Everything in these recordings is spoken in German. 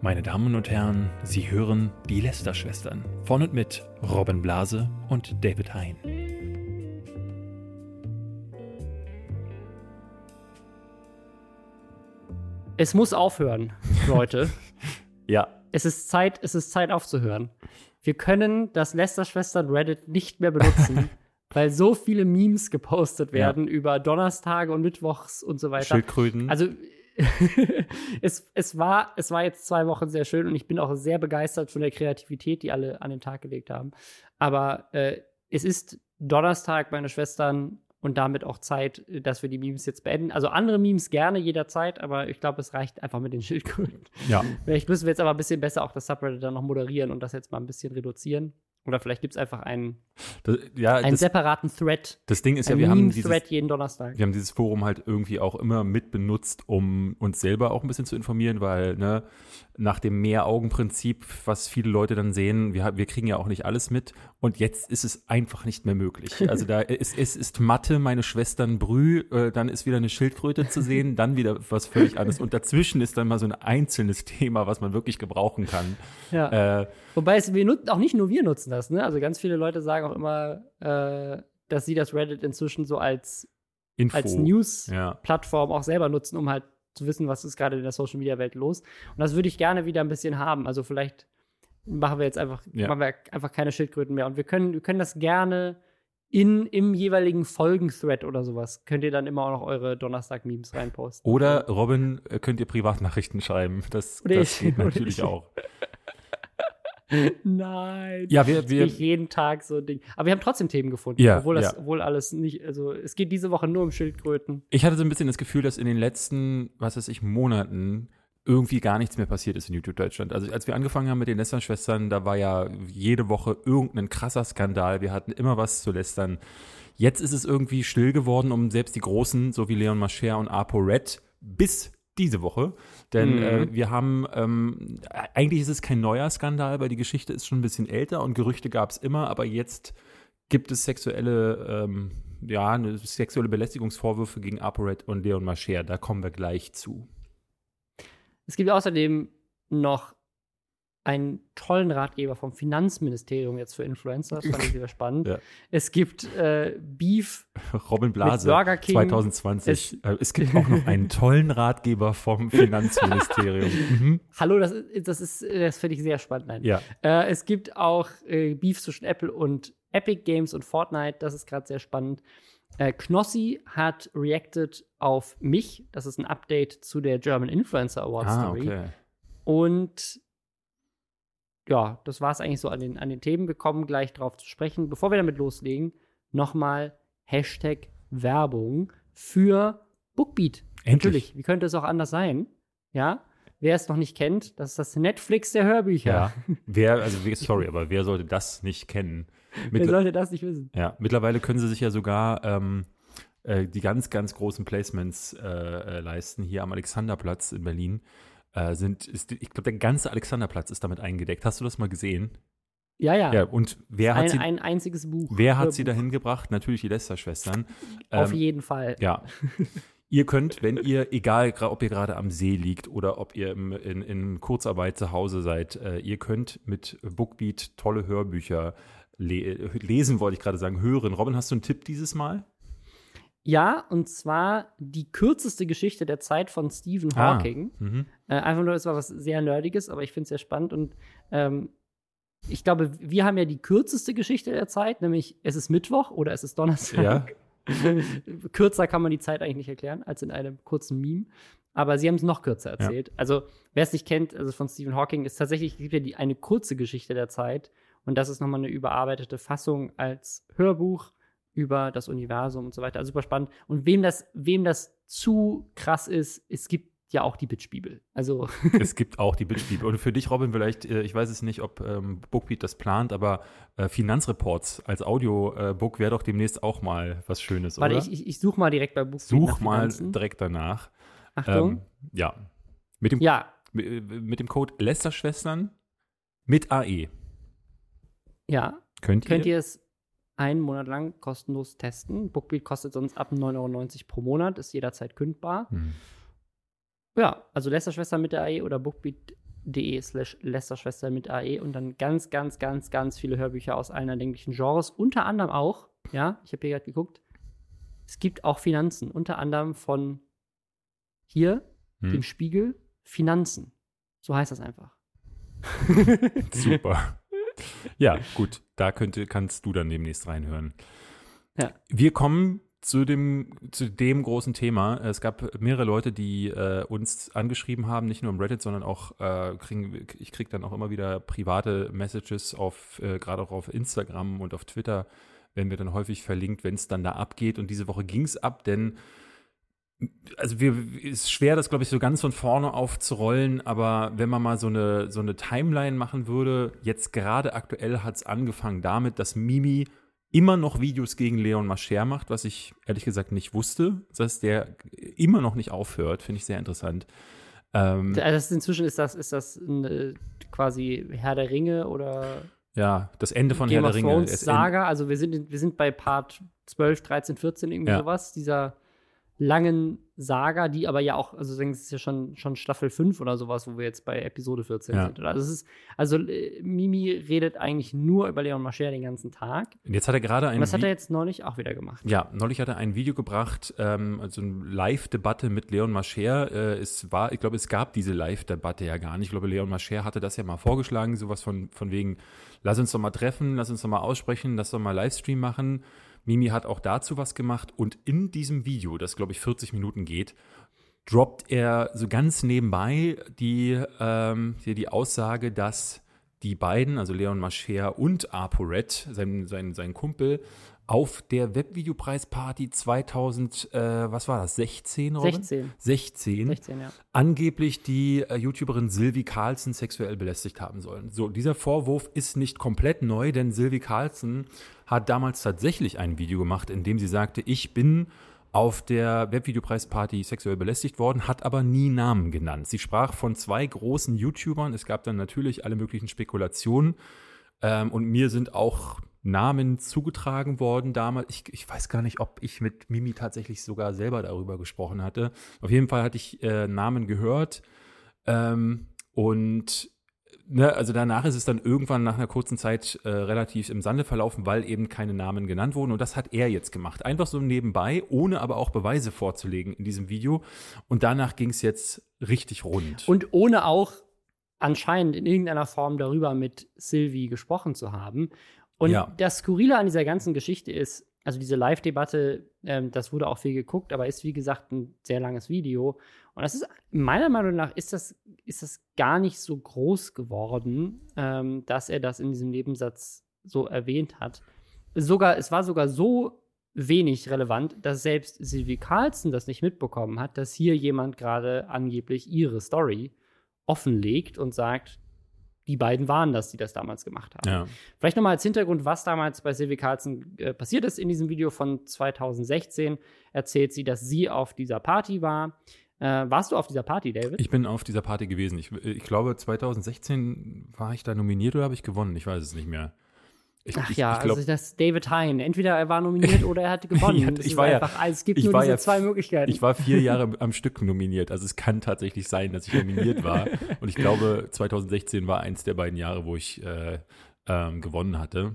Meine Damen und Herren, Sie hören die Lester-Schwestern von und mit Robin Blase und David Hein. Es muss aufhören, Leute. Ja, es ist Zeit, es ist Zeit aufzuhören. Wir können das Lester-Schwestern Reddit nicht mehr benutzen, weil so viele Memes gepostet werden Ja. über Donnerstage und Mittwochs und so weiter. Schildkröten. Also es, es, war, es war jetzt zwei Wochen sehr schön und ich bin auch sehr begeistert von der Kreativität, die alle an den Tag gelegt haben. Aber äh, es ist Donnerstag, meine Schwestern, und damit auch Zeit, dass wir die Memes jetzt beenden. Also andere Memes gerne jederzeit, aber ich glaube, es reicht einfach mit den Schildkröten. ja, Vielleicht müssen wir jetzt aber ein bisschen besser auch das Subreddit dann noch moderieren und das jetzt mal ein bisschen reduzieren. Oder vielleicht gibt es einfach einen, das, ja einen das, separaten Thread, das Ding ist ja, wir haben, dieses, jeden Donnerstag. wir haben dieses Forum halt irgendwie auch immer mit benutzt, um uns selber auch ein bisschen zu informieren, weil ne, nach dem Mehr-Augen-Prinzip, was viele Leute dann sehen, wir, wir kriegen ja auch nicht alles mit und jetzt ist es einfach nicht mehr möglich. Also da ist, es ist Mathe, meine Schwestern Brü, äh, dann ist wieder eine Schildkröte zu sehen, dann wieder was völlig anderes und dazwischen ist dann mal so ein einzelnes Thema, was man wirklich gebrauchen kann. Ja. Äh, Wobei es wir nutzen, auch nicht nur wir nutzen das, ne? Also ganz viele Leute sagen auch immer, äh, dass sie das Reddit inzwischen so als, Info. als News-Plattform Ja. auch selber nutzen, um halt zu wissen, was ist gerade in der Social Media Welt los. Und das würde ich gerne wieder ein bisschen haben. Also vielleicht machen wir jetzt einfach, Ja. machen wir einfach keine Schildkröten mehr. Und wir können, wir können das gerne in, im jeweiligen Folgen-Thread oder sowas, könnt ihr dann immer auch noch eure Donnerstag-Memes reinposten. Oder Robin, äh, könnt ihr Privatnachrichten schreiben. Das, das geht natürlich ich. auch. Nein. Ja, wir, wir, ich jeden Tag so ein Ding. Aber wir haben trotzdem Themen gefunden, Ja, obwohl das, ja. obwohl alles nicht, also es geht diese Woche nur um Schildkröten. ich hatte so ein bisschen das Gefühl, dass in den letzten, was weiß ich, Monaten irgendwie gar nichts mehr passiert ist in YouTube Deutschland. Also als wir angefangen haben mit den Lästern-Schwestern, da war ja jede Woche irgendein krasser Skandal. Wir hatten immer was zu lästern. Jetzt ist es irgendwie still geworden um selbst die Großen, so wie Leon Mascher und Apo Red, bis diese Woche. Denn Mhm. äh, wir haben, ähm, eigentlich ist es kein neuer Skandal, weil die Geschichte ist schon ein bisschen älter und Gerüchte gab es immer, aber jetzt gibt es sexuelle, ähm, ja, eine sexuelle Belästigungsvorwürfe gegen ApoRed und Leon Mascher. Da kommen wir gleich zu. Es gibt außerdem noch einen tollen Ratgeber vom Finanzministerium jetzt für Influencer. Das fand ich sehr spannend. Ja. Es gibt äh, Beef. Robin Blase, Burger King. 2020. Es- Es, äh, es gibt auch noch einen tollen Ratgeber vom Finanzministerium. mhm. Hallo, das, ist- das ist, das finde ich sehr spannend. Nein. Ja, Äh, es gibt auch äh, Beef zwischen Apple und Epic Games und Fortnite. Das ist gerade sehr spannend. Äh, Knossi hat reacted auf mich. Das ist ein Update zu der German Influencer Award ah, Story. okay. Und ja, das war es eigentlich so an den, an den Themen. Wir kommen gleich drauf zu sprechen. Bevor wir damit loslegen, nochmal Hashtag Werbung für Bookbeat. Endlich. Natürlich, wie könnte es auch anders sein? Ja, wer es noch nicht kennt, das ist das Netflix der Hörbücher. Ja. Wer, also wer- sorry, aber wer sollte das nicht kennen? Wer Mittler- sollte das nicht wissen? Ja, mittlerweile können sie sich ja sogar ähm, äh, die ganz, ganz großen Placements äh, äh, leisten. Hier am Alexanderplatz in Berlin äh, sind, ist, ich glaube, der ganze Alexanderplatz ist damit eingedeckt. Hast du das mal gesehen? Ja, ja. Ja, und wer hat ein, sie, ein einziges Buch. wer hat sie dahin gebracht? Natürlich die Lester-Schwestern. Auf Ähm, jeden Fall. Ja. Ihr könnt, wenn ihr, egal ob ihr gerade am See liegt oder ob ihr im, in, in Kurzarbeit zu Hause seid, äh, ihr könnt mit Bookbeat tolle Hörbücher le lesen, wollte ich gerade sagen, hören. Robin, hast du einen Tipp dieses Mal? Ja, und zwar die kürzeste Geschichte der Zeit von Stephen Ah. Hawking. Mhm. Äh, einfach nur, es war was sehr Nerdiges, aber ich finde es sehr spannend. Und ähm, ich glaube, wir haben ja die kürzeste Geschichte der Zeit, nämlich es ist Mittwoch oder es ist Donnerstag. Ja. kürzer kann man die Zeit eigentlich nicht erklären als in einem kurzen Meme. Aber sie haben es noch kürzer erzählt. Also, wer es nicht kennt, also von Stephen Hawking, ist tatsächlich es gibt ja die, eine kurze Geschichte der Zeit. Und das ist nochmal eine überarbeitete Fassung als Hörbuch über das Universum und so weiter. Also super spannend. Und wem das, wem das zu krass ist, es gibt ja auch die Bitch-Bibel. Also, Es gibt auch die Bitch-Bibel. Und für dich, Robin, vielleicht, äh, ich weiß es nicht, ob ähm, Bookbeat das plant, aber äh, Finanzreports als Audiobook wäre doch demnächst auch mal was Schönes, warte, oder? ich, ich, ich suche mal direkt bei Buchbeat Such mal direkt danach. Achtung. Ähm, ja. Mit dem, ja, mit, mit dem Code Lester-Schwestern mit AE. ja. Könnt, Könnt ihr? ihr es einen Monat lang kostenlos testen. Bookbeat kostet sonst ab 9,90 Euro pro Monat, ist jederzeit kündbar. Hm. Ja, also Lästerschwester mit der AE oder Bookbeat de slash Lästerschwester mit AE und dann ganz, ganz, ganz, ganz viele Hörbücher aus allen erdenklichen Genres. Unter anderem auch, ja, ich habe hier gerade geguckt, es gibt auch Finanzen, unter anderem von hier, Hm. dem Spiegel, Finanzen. So heißt das einfach. Super. Ja, gut, da könnte, kannst du dann demnächst reinhören. Ja. Wir kommen zu dem, zu dem großen Thema. Es gab mehrere Leute, die äh, uns angeschrieben haben, nicht nur im Reddit, sondern auch, äh, kriegen, ich kriege dann auch immer wieder private Messages auf, äh, gerade auch auf Instagram und auf Twitter, werden wir dann häufig verlinkt, wenn es dann da abgeht. Und diese Woche ging es ab, denn also wir ist schwer, das glaube ich so ganz von vorne aufzurollen, aber wenn man mal so eine so eine Timeline machen würde, jetzt gerade aktuell hat es angefangen damit, dass Mimi immer noch Videos gegen Leon Mascher macht, was ich ehrlich gesagt nicht wusste, dass der immer noch nicht aufhört, finde ich sehr interessant. Ähm, Also das inzwischen ist das, ist das eine, quasi Herr der Ringe oder ja, das Ende von Game Herr der Ringe. Thrones Es- Saga. Also wir sind, in, wir sind bei Part 12, 13, 14, irgendwie Ja. sowas, dieser langen Saga, die aber ja auch, also denke, es ist ja schon, schon Staffel 5 oder sowas, wo wir jetzt bei Episode 14 Ja. sind. Also, es ist, also äh, Mimi redet eigentlich nur über Leon Mascher den ganzen Tag. Und jetzt hat er gerade ein Und das hat er jetzt neulich auch wieder gemacht. Ja, neulich hat er ein Video gebracht, ähm, also eine Live-Debatte mit Leon Mascher. Äh, es war, ich glaube, es gab diese Live-Debatte ja gar nicht. Ich glaube, Leon Mascher hatte das ja mal vorgeschlagen, sowas von, von wegen, lass uns doch mal treffen, lass uns doch mal aussprechen, lass doch mal Livestream machen. Mimi hat auch dazu was gemacht und in diesem Video, das glaube ich 40 Minuten geht, droppt er so ganz nebenbei die, ähm, hier die Aussage, dass die beiden, also Leon Mascher und ApoRed, sein, sein, sein Kumpel, auf der Webvideopreisparty 2000, äh, was war das, 16, Robin? 16. 16, 16, ja. angeblich die äh, YouTuberin Sylvie Carlson sexuell belästigt haben sollen. So, dieser Vorwurf ist nicht komplett neu, denn Sylvie Carlson hat damals tatsächlich ein Video gemacht, in dem sie sagte, ich bin auf der Webvideopreisparty sexuell belästigt worden, hat aber nie Namen genannt. Sie sprach von zwei großen YouTubern. Es gab dann natürlich alle möglichen Spekulationen. Ähm, und mir sind auch Namen zugetragen worden damals. Ich, ich weiß gar nicht, ob ich mit Mimi tatsächlich sogar selber darüber gesprochen hatte. Auf jeden Fall hatte ich äh, Namen gehört. Ähm, und ne, also danach ist es dann irgendwann nach einer kurzen Zeit äh, relativ im Sande verlaufen, weil eben keine Namen genannt wurden. Und das hat er jetzt gemacht. Einfach so nebenbei, ohne aber auch Beweise vorzulegen in diesem Video. Und danach ging es jetzt richtig rund. Und ohne auch anscheinend in irgendeiner Form darüber mit Sylvie gesprochen zu haben. Und Ja. das Skurrile an dieser ganzen Geschichte ist, also diese Live-Debatte, ähm, das wurde auch viel geguckt, aber ist wie gesagt ein sehr langes Video. Und das ist meiner Meinung nach ist das, ist das gar nicht so groß geworden, ähm, dass er das in diesem Nebensatz so erwähnt hat. Sogar, es war sogar so wenig relevant, dass selbst Sylvie Carlson das nicht mitbekommen hat, dass hier jemand gerade angeblich ihre Story offenlegt und sagt, die beiden waren das, die das damals gemacht haben. ja. Vielleicht nochmal als Hintergrund, was damals bei Sylvie Carlson äh, passiert ist. In diesem Video von 2016 erzählt sie, dass sie auf dieser Party war. Äh, warst du auf dieser Party, David? Ich bin auf dieser Party gewesen. Ich, ich glaube, 2016 war ich da nominiert oder habe ich gewonnen? Ich weiß es nicht mehr. Ich, Ach ich, ja, ich glaub, also das David Hein. Entweder er war nominiert oder er hatte gewonnen. Ja, ich ist war ja- einfach, es gibt ich nur diese ja- zwei Möglichkeiten. ich war vier Jahre am Stück nominiert. Also es kann tatsächlich sein, dass ich nominiert war. Und ich glaube, 2016 war eins der beiden Jahre, wo ich äh, ähm, gewonnen hatte.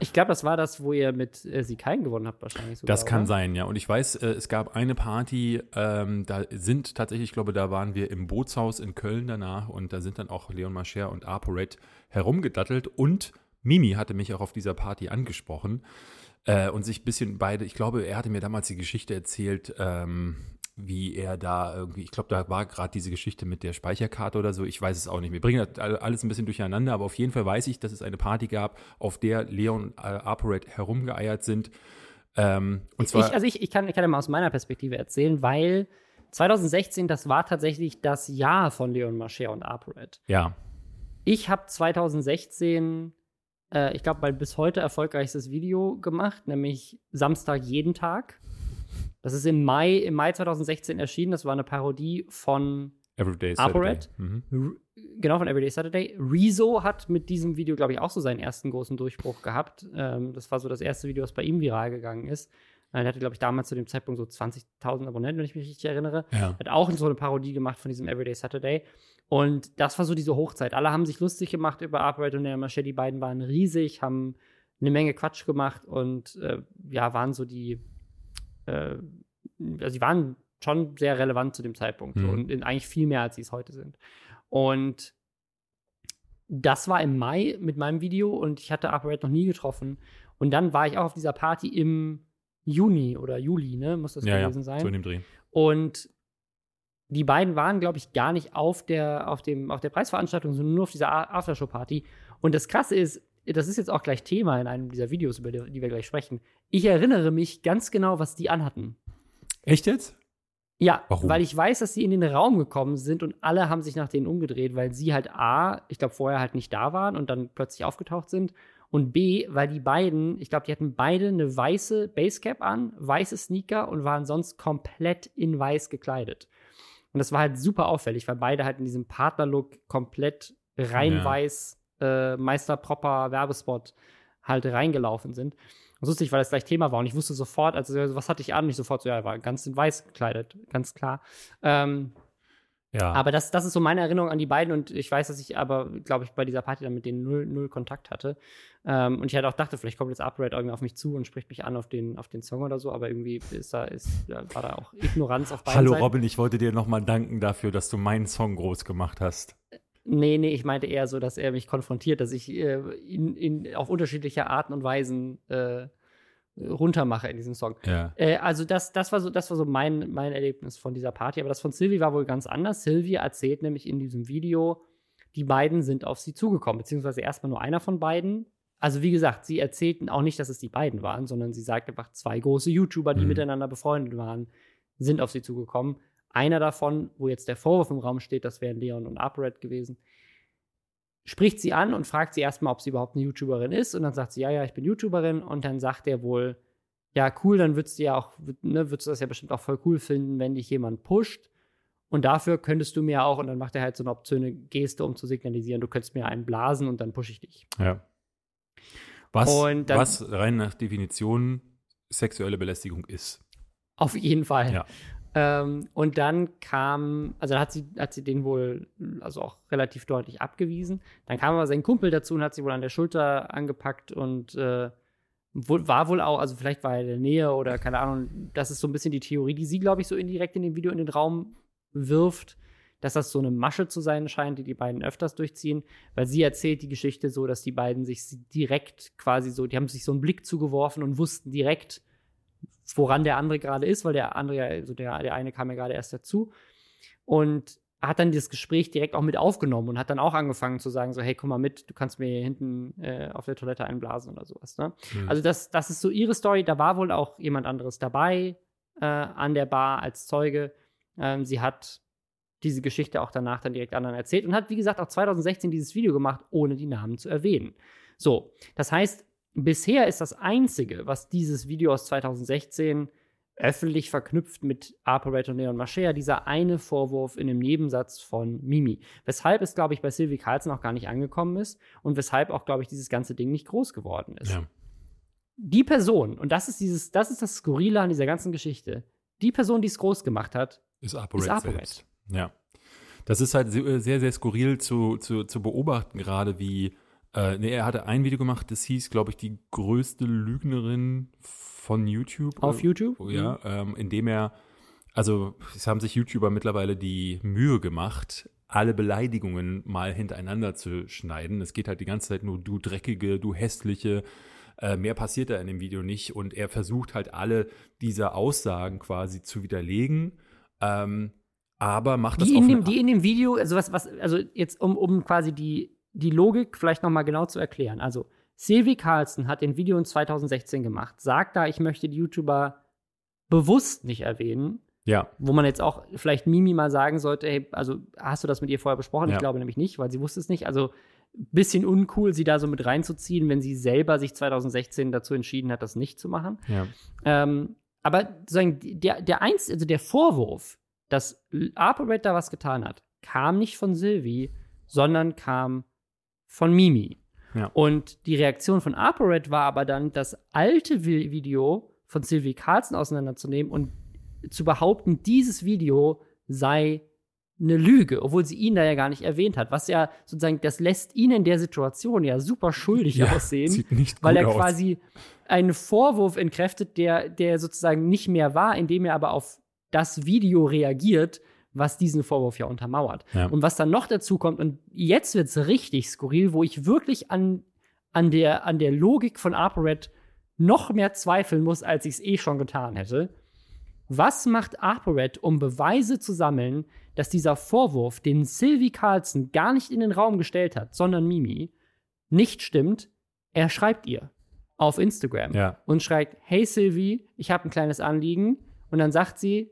Ich glaube, das war das, wo ihr mit äh, sie keinen gewonnen habt, wahrscheinlich sogar. Das kann oder? sein, ja. Und ich weiß, äh, es gab eine Party, ähm, da sind tatsächlich, ich glaube, da waren wir im Bootshaus in Köln danach und da sind dann auch Leon Mascher und ApoRed herumgedattelt und Mimi hatte mich auch auf dieser Party angesprochen äh, und sich ein bisschen beide, ich glaube, er hatte mir damals die Geschichte erzählt, ähm, wie er da irgendwie, ich glaube, da war gerade diese Geschichte mit der Speicherkarte oder so, ich weiß es auch nicht. Wir bringen das alles ein bisschen durcheinander, aber auf jeden Fall weiß ich, dass es eine Party gab, auf der Leon und äh, ApoRed herumgeeiert sind. Ähm, und zwar, ich, also ich, ich, kann, ich kann ja mal aus meiner Perspektive erzählen, weil 2016, das war tatsächlich das Jahr von Leon Mascher und ApoRed. ja, Ich habe 2016, äh, ich glaube, mein bis heute erfolgreichstes Video gemacht, nämlich Samstag jeden Tag. Das ist im Mai, im Mai 2016 erschienen. Das war eine Parodie von, Everyday ApoRed? Mhm. R- genau, von Everyday Saturday. Rezo hat mit diesem Video, glaube ich, auch so seinen ersten großen Durchbruch gehabt. Ähm, das war so das erste Video, das bei ihm viral gegangen ist. Er hatte, glaube ich, damals zu dem Zeitpunkt so 20.000 Abonnenten, wenn ich mich richtig erinnere. Ja. Hat auch so eine Parodie gemacht von diesem Everyday Saturday. Und das war so diese Hochzeit. Alle haben sich lustig gemacht über Upright und der Maché. Die beiden waren riesig, haben eine Menge Quatsch gemacht und äh, ja, waren so die, äh, also sie waren schon sehr relevant zu dem Zeitpunkt so, Mhm. und eigentlich viel mehr, als sie es heute sind. Und das war im Mai mit meinem Video und ich hatte Upright noch nie getroffen. Und dann war ich auch auf dieser Party im Juni oder Juli, ne, muss das Ja, ja, gewesen sein. so in dem Dreh. Und die beiden waren, glaube ich, gar nicht auf der, auf, dem, auf der Preisveranstaltung, sondern nur auf dieser Aftershow-Party. Und das Krasse ist, das ist jetzt auch gleich Thema in einem dieser Videos, über die, die wir gleich sprechen. Ich erinnere mich ganz genau, was die anhatten. Echt jetzt? Ja, Warum? weil ich weiß, dass sie in den Raum gekommen sind und alle haben sich nach denen umgedreht, weil sie halt A, ich glaube, vorher halt nicht da waren und dann plötzlich aufgetaucht sind. Und B, weil die beiden, ich glaube, die hatten beide eine weiße Basecap an, weiße Sneaker und waren sonst komplett in weiß gekleidet. Und das war halt super auffällig, weil beide halt in diesem Partnerlook komplett rein Ja. weiß, äh, Meister Propper Werbespot halt reingelaufen sind. Und so lustig, weil das gleich Thema war und ich wusste sofort, also was hatte ich an? Und ich sofort so, ja, er war ganz in weiß gekleidet, ganz klar. Ähm, Ja. aber das, das ist so meine Erinnerung an die beiden und ich weiß, dass ich aber, glaube ich, bei dieser Party dann mit denen null, null Kontakt hatte. Ähm, und ich halt auch dachte, vielleicht kommt jetzt Upright irgendwie auf mich zu und spricht mich an auf den, auf den Song oder so, aber irgendwie ist da, ist, war da auch Ignoranz auf beiden Hallo Seiten. Robin, ich wollte dir nochmal danken dafür, dass du meinen Song groß gemacht hast. Nee, nee, ich meinte eher so, dass er mich konfrontiert, dass ich äh, ihn, ihn auf unterschiedliche Arten und Weisen äh, runtermache in diesem Song. Ja. Äh, also das, das war so, das war so mein, mein Erlebnis von dieser Party. Aber das von Sylvie war wohl ganz anders. Sylvie erzählt nämlich in diesem Video, die beiden sind auf sie zugekommen, beziehungsweise erstmal nur einer von beiden. Also wie gesagt, sie erzählten auch nicht, dass es die beiden waren, sondern sie sagt einfach, zwei große YouTuber, die Mhm. miteinander befreundet waren, sind auf sie zugekommen. Einer davon, wo jetzt der Vorwurf im Raum steht, das wären Leon und Upright gewesen, spricht sie an und fragt sie erstmal, ob sie überhaupt eine YouTuberin ist. Und dann sagt sie, ja, ja, ich bin YouTuberin. Und dann sagt er wohl, ja, cool, dann würdest du ja auch, ne, würdest du das ja bestimmt auch voll cool finden, wenn dich jemand pusht. Und dafür könntest du mir auch, und dann macht er halt so eine obszöne Geste, um zu signalisieren, du könntest mir einen blasen und dann pushe ich dich. ja. Was, Und dann- was rein nach Definition sexuelle Belästigung ist. Auf jeden Fall. Ja. Ähm, und dann kam, also hat sie, hat sie den wohl, also auch relativ deutlich abgewiesen. Dann kam aber sein Kumpel dazu und hat sie wohl an der Schulter angepackt und äh, war wohl auch, also vielleicht war er in der Nähe oder keine Ahnung, das ist so ein bisschen die Theorie, die sie, glaube ich, so indirekt in dem Video in den Raum wirft, dass das so eine Masche zu sein scheint, die die beiden öfters durchziehen, weil sie erzählt die Geschichte so, dass die beiden sich direkt quasi so, die haben sich so einen Blick zugeworfen und wussten direkt, woran der andere gerade ist, weil der andere, ja- also der, der eine kam ja gerade erst dazu. Und hat dann das Gespräch direkt auch mit aufgenommen und hat dann auch angefangen zu sagen: so, hey, komm mal mit, du kannst mir hier hinten äh, auf der Toilette einblasen oder sowas. Ne? Mhm. Also, das, das ist so ihre Story. Da war wohl auch jemand anderes dabei äh, an der Bar als Zeuge. Ähm, sie hat diese Geschichte auch danach dann direkt anderen erzählt und hat, wie gesagt, auch 2016 dieses Video gemacht, ohne die Namen zu erwähnen. So, das heißt, bisher ist das Einzige, was dieses Video aus 2016 öffentlich verknüpft mit Operator Leon Machea, dieser eine Vorwurf in dem Nebensatz von Mimi. Weshalb es, glaube ich, bei Sylvie Carlson auch gar nicht angekommen ist und weshalb auch, glaube ich, dieses ganze Ding nicht groß geworden ist. ja. Die Person, und das ist dieses, das ist das Skurrile an dieser ganzen Geschichte, die Person, die es groß gemacht hat, Ist Ist ApoRed ApoRed. selbst. Ja. Das ist halt se- sehr, sehr skurril zu, zu, zu beobachten, gerade wie, äh, nee, er hatte ein Video gemacht, das hieß, glaube ich, die größte Lügnerin von YouTube. auf Äh, YouTube. Oh, ja, ähm, indem er, also es haben sich YouTuber mittlerweile die Mühe gemacht, alle Beleidigungen mal hintereinander zu schneiden. Es geht halt die ganze Zeit nur du dreckige, du hässliche. Äh, mehr passiert da in dem Video nicht und er versucht halt alle diese Aussagen quasi zu widerlegen, ähm, aber macht das Die in, dem, die in dem Video, also was, was, also jetzt um, um quasi die, die Logik vielleicht noch mal genau zu erklären. Also Sylvie Carlson hat den Video in 2016 gemacht, sagt da, ich möchte die YouTuber bewusst nicht erwähnen, ja, wo man jetzt auch vielleicht Mimi mal sagen sollte, hey, also hast du das mit ihr vorher besprochen? Ja. Ich glaube nämlich nicht, weil sie wusste es nicht. Also bisschen uncool, sie da so mit reinzuziehen, wenn sie selber sich 2016 dazu entschieden hat, das nicht zu machen. ja, Ähm, aber sozusagen der, der eins, also der Vorwurf, dass ApoRed da was getan hat, kam nicht von Sylvie, sondern kam von Mimi. Ja. Und die Reaktion von ApoRed war aber dann, das alte Vi- Video von Sylvie Carlson auseinanderzunehmen und zu behaupten, dieses Video sei eine Lüge, obwohl sie ihn da ja gar nicht erwähnt hat. Was ja sozusagen, das lässt ihn in der Situation ja super schuldig ja, aussehen, weil er aus. quasi einen Vorwurf entkräftet, der, der sozusagen nicht mehr war, indem er aber auf das Video reagiert, was diesen Vorwurf ja untermauert. Ja. Und was dann noch dazu kommt, und jetzt wird es richtig skurril, wo ich wirklich an, an, der, an der Logik von ApoRed noch mehr zweifeln muss, als ich es eh schon getan hätte. Was macht ApoRed, um Beweise zu sammeln, dass dieser Vorwurf, den Sylvie Carlson gar nicht in den Raum gestellt hat, sondern Mimi, nicht stimmt? Er schreibt ihr auf Instagram Ja. und schreibt: Hey Sylvie, ich habe ein kleines Anliegen. Und dann sagt sie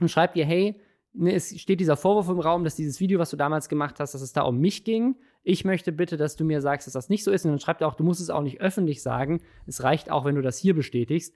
und schreibt ihr: Hey, es steht dieser Vorwurf im Raum, dass dieses Video, was du damals gemacht hast, dass es da um mich ging. Ich möchte bitte, dass du mir sagst, dass das nicht so ist. Und dann schreibt er auch: Du musst es auch nicht öffentlich sagen. Es reicht auch, wenn du das hier bestätigst.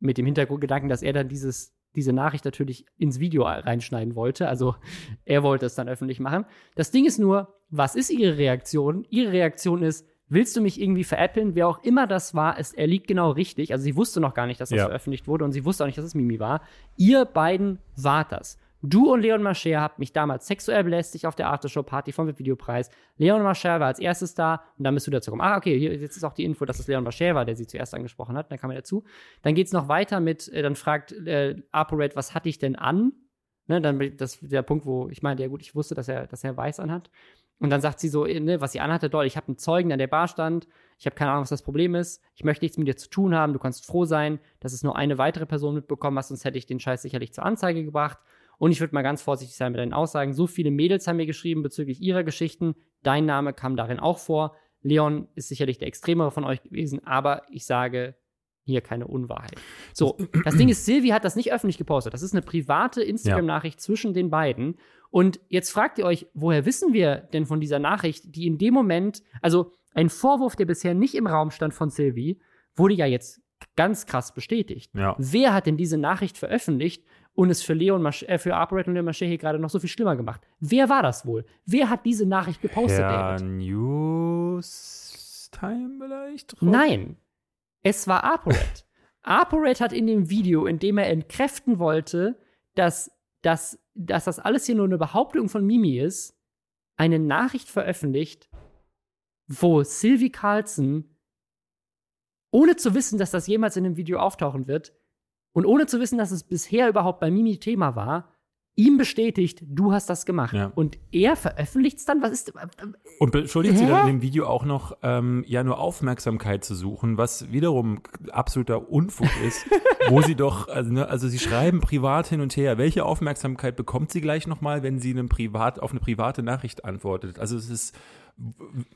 Mit dem Hintergrundgedanken, dass er dann dieses, diese Nachricht natürlich ins Video reinschneiden wollte. Also er wollte es dann öffentlich machen. Das Ding ist nur, was ist ihre Reaktion? Ihre Reaktion ist, willst du mich irgendwie veräppeln? Wer auch immer das war, ist, er liegt genau richtig. Also sie wusste noch gar nicht, dass das Ja. veröffentlicht wurde und sie wusste auch nicht, dass es Mimi war. Ihr beiden wart das. Du und Leon Mascher habt mich damals sexuell belästigt auf der Aftershow-Party vom Videopreis. Leon Mascher war als erstes da und dann bist du dazu gekommen. Ah, okay, hier, jetzt ist auch die Info, dass es Leon Mascher war, der sie zuerst angesprochen hat. Dann kam er dazu. Dann geht's noch weiter mit, äh, dann fragt äh, ApoRed, was hatte ich denn an? Ne, dann das der Punkt, wo ich meinte, ja gut, ich wusste, dass er, dass er weiß anhat. Und dann sagt sie so, ne, was sie anhatte, doll, ich habe einen Zeugen, der an der Bar stand, ich habe keine Ahnung, was das Problem ist, ich möchte nichts mit dir zu tun haben, du kannst froh sein, dass es nur eine weitere Person mitbekommen hat, sonst hätte ich den Scheiß sicherlich zur Anzeige gebracht. Und ich würde mal ganz vorsichtig sein mit deinen Aussagen. So viele Mädels haben mir geschrieben bezüglich ihrer Geschichten. Dein Name kam darin auch vor. Leon ist sicherlich der extremere von euch gewesen, aber ich sage hier keine Unwahrheit. So, das Ding ist, Silvi hat das nicht öffentlich gepostet. Das ist eine private Instagram-Nachricht zwischen den beiden. Und jetzt fragt ihr euch, woher wissen wir denn von dieser Nachricht, die in dem Moment, also ein Vorwurf, der bisher nicht im Raum stand von Silvi, wurde ja jetzt ganz krass bestätigt. Ja. Wer hat denn diese Nachricht veröffentlicht und es für Leon Masch äh, für ApoRed und Leon Mascher hier gerade noch so viel schlimmer gemacht? Wer war das wohl? Wer hat diese Nachricht gepostet, Herr David? Newstime vielleicht? Nein, es war ApoRed. ApoRed hat in dem Video, in dem er entkräften wollte, dass, dass, dass das alles hier nur eine Behauptung von Mimi ist, eine Nachricht veröffentlicht, wo Sylvie Carlson, ohne zu wissen, dass das jemals in dem Video auftauchen wird, und ohne zu wissen, dass es bisher überhaupt bei Mimi Thema war, ihm bestätigt, du hast das gemacht. Ja. Und er veröffentlicht es dann? Was ist. Und beschuldigt sie Hä? dann in dem Video auch noch, ähm, ja, nur Aufmerksamkeit zu suchen, was wiederum absoluter Unfug ist, wo sie doch, also, ne, also sie schreiben privat hin und her. Welche Aufmerksamkeit bekommt sie gleich nochmal, wenn sie einem privat, auf eine private Nachricht antwortet? Also es ist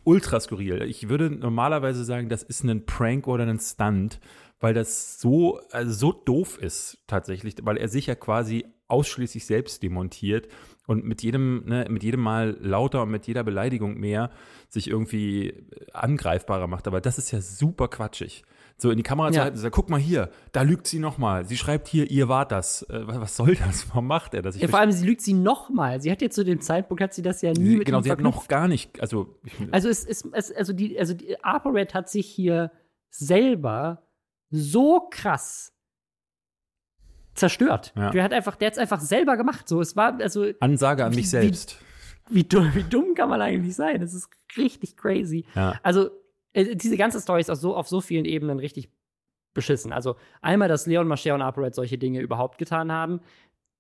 ultra skurril. Ich würde normalerweise sagen, das ist ein Prank oder ein Stunt, weil das so, also so doof ist tatsächlich, weil er sich ja quasi ausschließlich selbst demontiert und mit jedem, ne, mit jedem Mal lauter und mit jeder Beleidigung mehr sich irgendwie angreifbarer macht. Aber das ist ja super quatschig. So in die Kamera zu Ja. halten und sagen, guck mal hier, da lügt sie nochmal. Sie schreibt hier, ihr wart das. Äh, was soll das? Warum macht er das? Ja, vor allem, sie lügt sie nochmal. Sie hat ja zu dem Zeitpunkt, hat sie das ja nie sie, mit genau, sie hat verknüpft. noch gar nicht, also, Also es ist, also die, also die ApoRed hat sich hier selber so krass zerstört. Ja. Der hat einfach, der hat es einfach selber gemacht. So, es war, also, Ansage an Wie- mich selbst. wie dumm, wie dumm kann man eigentlich sein? Das ist richtig crazy. Ja. Also, äh, diese ganze Story ist auf so, auf so vielen Ebenen richtig beschissen. Also, einmal, dass Leon Mascher und ApoRed solche Dinge überhaupt getan haben,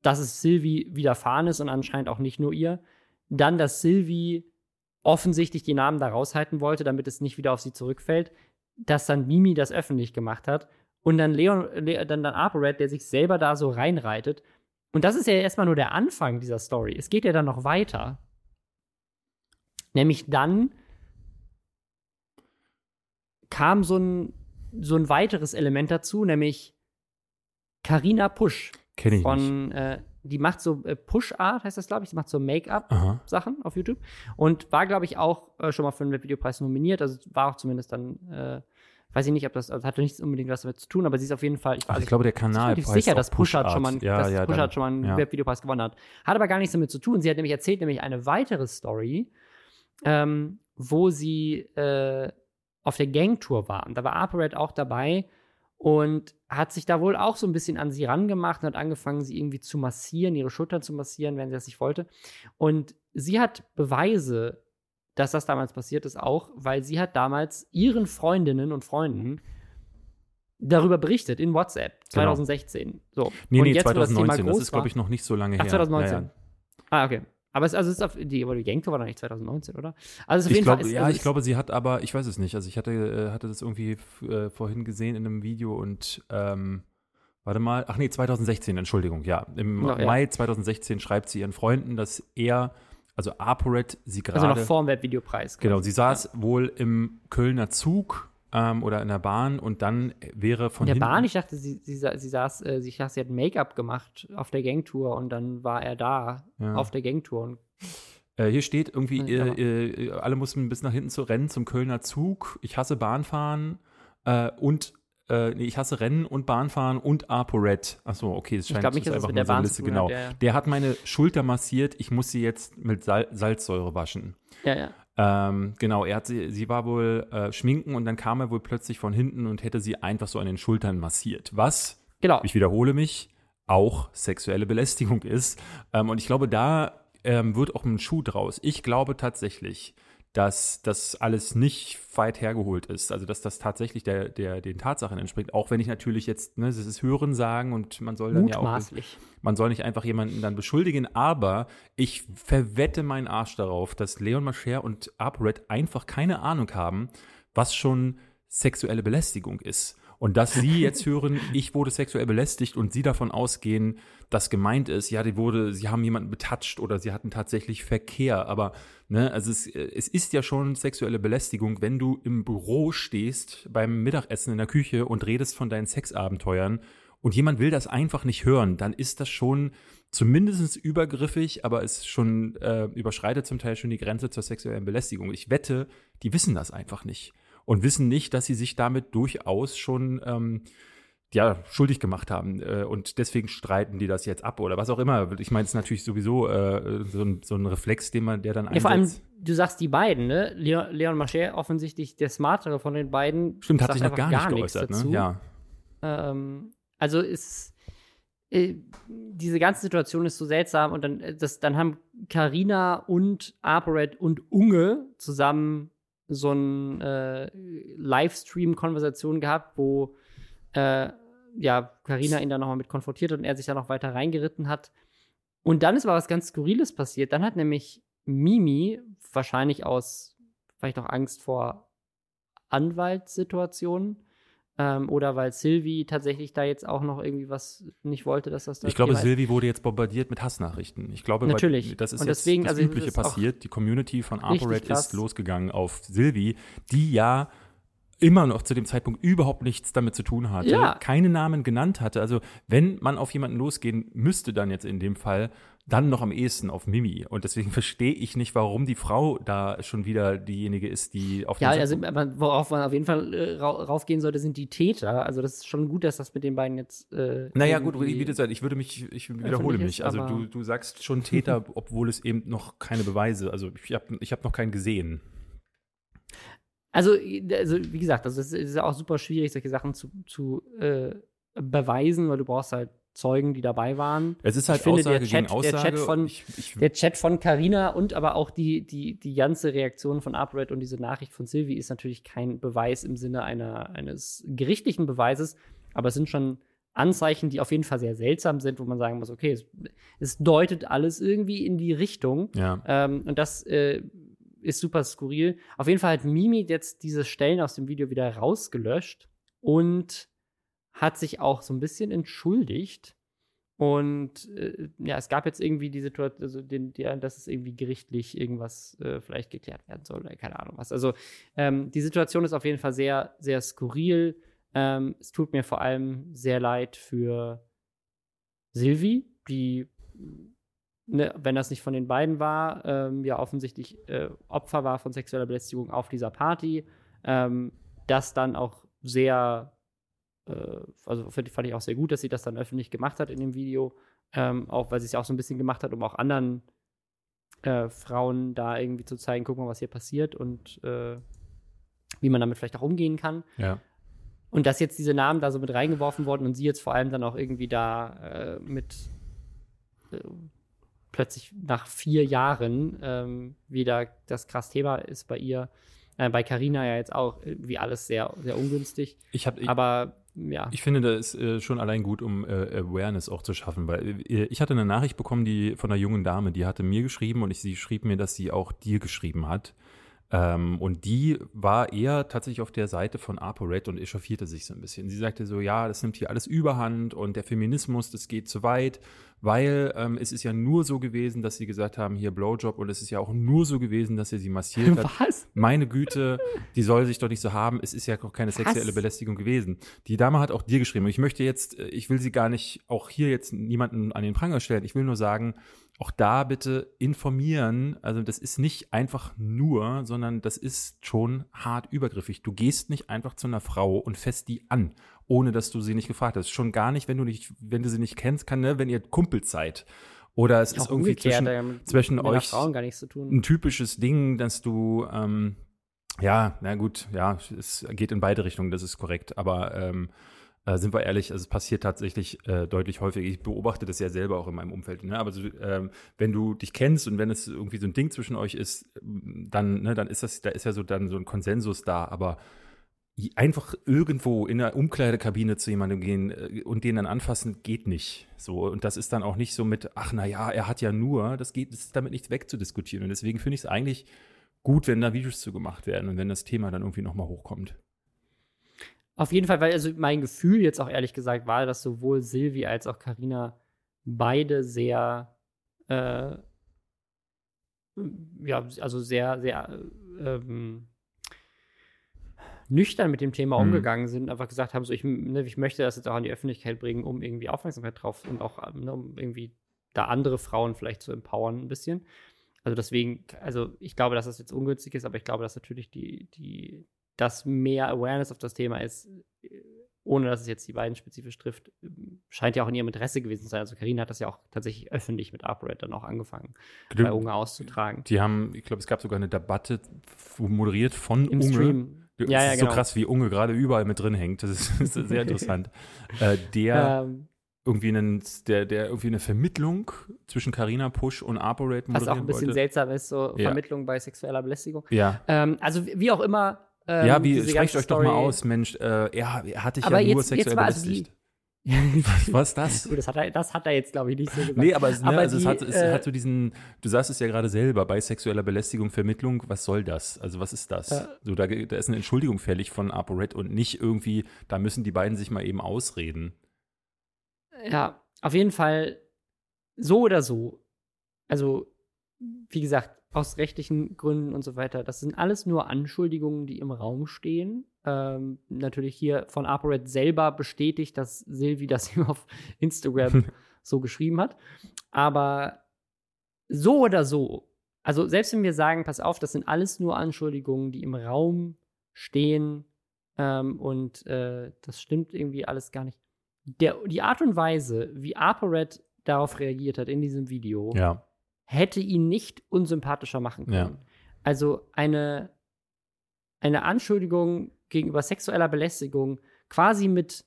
dass es Sylvie widerfahren ist und anscheinend auch nicht nur ihr. Dann, dass Sylvie offensichtlich die Namen da raushalten wollte, damit es nicht wieder auf sie zurückfällt. Dass dann Mimi das öffentlich gemacht hat. Und dann Leon, Le dann, dann ApoRed, der sich selber da so reinreitet. Und das ist ja erstmal nur der Anfang dieser Story. Es geht ja dann noch weiter. Nämlich dann kam so ein, so ein weiteres Element dazu, nämlich Carina Push Kenne ich nicht. von, äh, die macht so äh, Push-Art, heißt das, glaube ich, sie macht so Make-up. Aha. Sachen auf YouTube und war, glaube ich, auch äh, schon mal für den Webvideopreis nominiert. Also war auch zumindest dann, äh, weiß ich nicht, ob das, also hatte nichts unbedingt was damit zu tun, aber sie ist auf jeden Fall, ich, Ach, ich glaube, der Kanal relativ heißt sicher, dass Pushart schon mal, Pushart. ja, dass ja, dann- schon mal einen ja. Webvideopreis gewonnen hat. Hat aber gar nichts damit zu tun. Sie hat nämlich erzählt, nämlich eine weitere Story, ähm, wo sie äh, auf der Gangtour war. Und da war ApoRed auch dabei. Und hat sich da wohl auch so ein bisschen an sie rangemacht und hat angefangen, sie irgendwie zu massieren, ihre Schultern zu massieren, wenn sie das nicht wollte. Und sie hat Beweise, dass das damals passiert ist, auch, weil sie hat damals ihren Freundinnen und Freunden darüber berichtet in WhatsApp 2016. Genau. So. Nee, und nee, jetzt, 2019. Das, das, ist, glaube ich, noch nicht so lange Ach, her. 2019. Ja, ja. Ah, okay. Aber es, also es ist auf, die, Gangtour war doch nicht 2019, oder? Also ich glaube, ja, also ich glaube, sie hat aber, ich weiß es nicht. Also ich hatte, äh, hatte das irgendwie äh, vorhin gesehen in einem Video und ähm, warte mal, ach nee, 2016, Entschuldigung, ja. Im no, Mai 2016 schreibt sie ihren Freunden, dass er, also ApoRed, sie gerade. Also noch vor dem Webvideopreis. Genau, sie saß ja. wohl im Kölner Zug ähm, oder in der Bahn und dann wäre von. In der Bahn, ich dachte, sie, sie, sie saß, äh, ich dachte, sie hat Make-up gemacht auf der Gangtour und dann war er da ja. auf der Gangtour. Äh, hier steht irgendwie, äh, äh, alle mussten bis nach hinten zu rennen zum Kölner Zug. Ich hasse Bahnfahren äh, und äh, nee, ich hasse Rennen und Bahnfahren und ApoRed. Achso, okay, das scheint ich nicht, das einfach nur so eine Liste, genau. Der, der, hat meine Schulter massiert, ich muss sie jetzt mit Sal Salzsäure waschen. Ja, ja. Ähm, genau, er hat sie, sie war wohl äh, schminken und dann kam er wohl plötzlich von hinten und hätte sie einfach so an den Schultern massiert. Was, genau. ich wiederhole mich, auch sexuelle Belästigung ist. Ähm, und ich glaube, da ähm, wird auch ein Schuh draus. Ich glaube tatsächlich, dass das alles nicht weit hergeholt ist. Also dass das tatsächlich der, der, den Tatsachen entspricht. Auch wenn ich natürlich jetzt, ne, das ist Hören sagen und man soll dann ja auch. Man soll nicht einfach jemanden dann beschuldigen, aber ich verwette meinen Arsch darauf, dass Leon Mascher und ApoRed einfach keine Ahnung haben, was schon sexuelle Belästigung ist. Und dass sie jetzt hören, ich wurde sexuell belästigt und sie davon ausgehen, dass gemeint ist, ja, die wurde, sie haben jemanden betatscht oder sie hatten tatsächlich Verkehr. Aber, ne, also es, es ist ja schon sexuelle Belästigung, wenn du im Büro stehst beim Mittagessen in der Küche und redest von deinen Sexabenteuern und jemand will das einfach nicht hören, dann ist das schon zumindest übergriffig, aber es schon äh, überschreitet zum Teil schon die Grenze zur sexuellen Belästigung. Ich wette, die wissen das einfach nicht und wissen nicht, dass sie sich damit durchaus schon ähm, ja, schuldig gemacht haben. Äh, und deswegen streiten die das jetzt ab oder was auch immer. Ich meine, es ist natürlich sowieso äh, so, ein, so, ein, Reflex, den man, der dann einsetzt. Ja, vor allem, du sagst die beiden, ne? Leon, Leon Mascher, offensichtlich der smartere von den beiden. Stimmt, hat sich noch gar, gar nicht geäußert, ne? Ja. Ähm, also ist äh, diese ganze Situation ist so seltsam und dann, äh, das, dann haben Karina und ApoRed und Unge zusammen so eine äh, Livestream-Konversation gehabt, wo äh, ja, Carina ihn dann nochmal mit konfrontiert hat und er sich da noch weiter reingeritten hat. Und dann ist aber was ganz Skurriles passiert. Dann hat nämlich Mimi, wahrscheinlich aus vielleicht auch Angst vor Anwaltssituationen, ähm, oder weil Sylvie tatsächlich da jetzt auch noch irgendwie was nicht wollte, dass das da Ich glaube, Sylvie wurde jetzt bombardiert mit Hassnachrichten. Ich glaube, Natürlich. Weil, das ist und deswegen, das also Übliche passiert. Die Community von ApoRed ist losgegangen auf Sylvie, die ja immer noch zu dem Zeitpunkt überhaupt nichts damit zu tun hatte, ja. keine Namen genannt hatte. Also wenn man auf jemanden losgehen müsste, dann jetzt in dem Fall, dann noch am ehesten auf Mimi. Und deswegen verstehe ich nicht, warum die Frau da schon wieder diejenige ist, die auf Ja, also worauf man auf jeden Fall äh, raufgehen sollte, sind die Täter. Also das ist schon gut, dass das mit den beiden jetzt. Äh, naja, gut, wie gesagt, ich würde mich, ich wiederhole mich. Also du, du sagst schon Täter, obwohl es eben noch keine Beweise, also ich habe ich hab noch keinen gesehen. Also, also wie gesagt, also es ist auch super schwierig, solche Sachen zu, zu äh, beweisen, weil du brauchst halt Zeugen, die dabei waren. Es ist halt ich Aussage der Chat, Aussage. Der Chat von, ich, ich, der Chat von Carina und aber auch die, die, die ganze Reaktion von UpRed und diese Nachricht von Sylvie ist natürlich kein Beweis im Sinne einer, eines gerichtlichen Beweises, aber es sind schon Anzeichen, die auf jeden Fall sehr seltsam sind, wo man sagen muss, okay, es, es deutet alles irgendwie in die Richtung. Ja. Ähm, und das äh, ist super skurril. Auf jeden Fall hat Mimi jetzt diese Stellen aus dem Video wieder rausgelöscht und hat sich auch so ein bisschen entschuldigt. Und äh, ja, es gab jetzt irgendwie die Situation, also den, die, dass es irgendwie gerichtlich irgendwas äh, vielleicht geklärt werden soll oder keine Ahnung was. Also ähm, die Situation ist auf jeden Fall sehr, sehr skurril. Ähm, es tut mir vor allem sehr leid für Silvi, die ne, wenn das nicht von den beiden war, ähm, ja offensichtlich äh, Opfer war von sexueller Belästigung auf dieser Party, ähm, das dann auch sehr, also fand ich auch sehr gut, dass sie das dann öffentlich gemacht hat in dem Video, ähm, auch weil sie es ja auch so ein bisschen gemacht hat, um auch anderen äh, Frauen da irgendwie zu zeigen, guck mal, was hier passiert und äh, wie man damit vielleicht auch umgehen kann. Ja. Und dass jetzt diese Namen da so mit reingeworfen wurden und sie jetzt vor allem dann auch irgendwie da äh, mit äh, plötzlich nach vier Jahren ähm, wieder das krass Thema ist bei ihr. Äh, bei Carina ja jetzt auch wie alles sehr, sehr ungünstig. Ich hab, ich, Aber ja. Ich finde, das ist äh, schon allein gut, um äh, Awareness auch zu schaffen, weil äh, ich hatte eine Nachricht bekommen, die von einer jungen Dame, die hatte mir geschrieben und ich, sie schrieb mir, dass sie auch dir geschrieben hat. Ähm, und die war eher tatsächlich auf der Seite von ApoRed und echauffierte sich so ein bisschen. Sie sagte so, ja, das nimmt hier alles überhand und der Feminismus, das geht zu weit, weil ähm, es ist ja nur so gewesen, dass sie gesagt haben, hier Blowjob und es ist ja auch nur so gewesen, dass er sie massiert hat. Was? Meine Güte, die soll sich doch nicht so haben. Es ist ja auch keine sexuelle Was? Belästigung gewesen. Die Dame hat auch dir geschrieben. Und ich möchte jetzt, äh, ich will sie gar nicht auch hier jetzt niemanden an den Pranger stellen. Ich will nur sagen, auch da bitte informieren. Also das ist nicht einfach nur, sondern das ist schon hart übergriffig. Du gehst nicht einfach zu einer Frau und fässt die an, ohne dass du sie nicht gefragt hast. Schon gar nicht, wenn du nicht, wenn du sie nicht kennst, kann, ne, wenn ihr Kumpel seid. Oder es ist irgendwie zwischen, mit- zwischen euch ein typisches Ding, dass du, ähm, ja, na gut, ja, es geht in beide Richtungen, das ist korrekt. Aber ähm, äh, sind wir ehrlich, also es passiert tatsächlich äh, deutlich häufiger. Ich beobachte das ja selber auch in meinem Umfeld. Ne? Aber so, ähm, wenn du dich kennst und wenn es irgendwie so ein Ding zwischen euch ist, dann, ne, dann ist das, da ist ja so dann so ein Konsensus da. Aber einfach irgendwo in der Umkleidekabine zu jemandem gehen äh, und den dann anfassen, geht nicht. So und das ist dann auch nicht so mit, ach na ja, er hat ja nur, das geht, das ist damit nicht wegzudiskutieren. Und deswegen finde ich es eigentlich gut, wenn da Videos zu gemacht werden und wenn das Thema dann irgendwie nochmal hochkommt. Auf jeden Fall, weil also mein Gefühl jetzt auch ehrlich gesagt war, dass sowohl Silvi als auch Karina beide sehr, äh, ja, also sehr, sehr äh, ähm, nüchtern mit dem Thema Mhm. umgegangen sind, einfach gesagt haben, so ich, ne, ich möchte das jetzt auch an die Öffentlichkeit bringen, um irgendwie Aufmerksamkeit drauf und auch ähm, ne, um irgendwie da andere Frauen vielleicht zu empowern ein bisschen. Also deswegen, also ich glaube, dass das jetzt ungünstig ist, aber ich glaube, dass natürlich die, die, dass mehr Awareness auf das Thema ist, ohne dass es jetzt die beiden spezifisch trifft, scheint ja auch in ihrem Interesse gewesen zu sein. Also Karina hat das ja auch tatsächlich öffentlich mit ApoRed dann auch angefangen, bei Unge auszutragen. Die haben, ich glaube, es gab sogar eine Debatte moderiert von Im Unge. Stream. Das Ja, ja, ist genau. so krass, wie Unge gerade überall mit drin hängt. Das ist, das ist sehr interessant. äh, der Ähm, irgendwie einen, der, der irgendwie eine Vermittlung zwischen Carina Push und ApoRed was auch moderieren ein bisschen wollte. seltsam ist, so Ja. Vermittlung bei sexueller Belästigung. Ja, Ähm, also wie auch immer. Ähm, ja, wie sprecht euch doch mal Story- aus, Mensch. Äh, ja, er hat dich Aber ja nur jetzt- jetzt sexuell mal, also belästigt. Was ist das? Gut, das hat er, das hat er jetzt, glaube ich, nicht so gesagt. Nee, aber, es, ne, Aber also es, die, hat, es äh, hat so diesen, du sagst es ja gerade selber, bei sexueller Belästigung, Vermittlung, was soll das? Also was ist das? Ja. So, da, da ist eine Entschuldigung fällig von ApoRed und nicht irgendwie, da müssen die beiden sich mal eben ausreden. Ja, auf jeden Fall so oder so. Also, wie gesagt, aus rechtlichen Gründen und so weiter. Das sind alles nur Anschuldigungen, die im Raum stehen. Ähm, natürlich hier von ApoRed selber bestätigt, dass Silvi das ihm auf Instagram so geschrieben hat. Aber so oder so, also selbst wenn wir sagen, pass auf, das sind alles nur Anschuldigungen, die im Raum stehen ähm, und äh, das stimmt irgendwie alles gar nicht. Der, die Art und Weise, wie ApoRed darauf reagiert hat in diesem Video, Ja, hätte ihn nicht unsympathischer machen können. Ja. Also eine, eine Anschuldigung gegenüber sexueller Belästigung quasi mit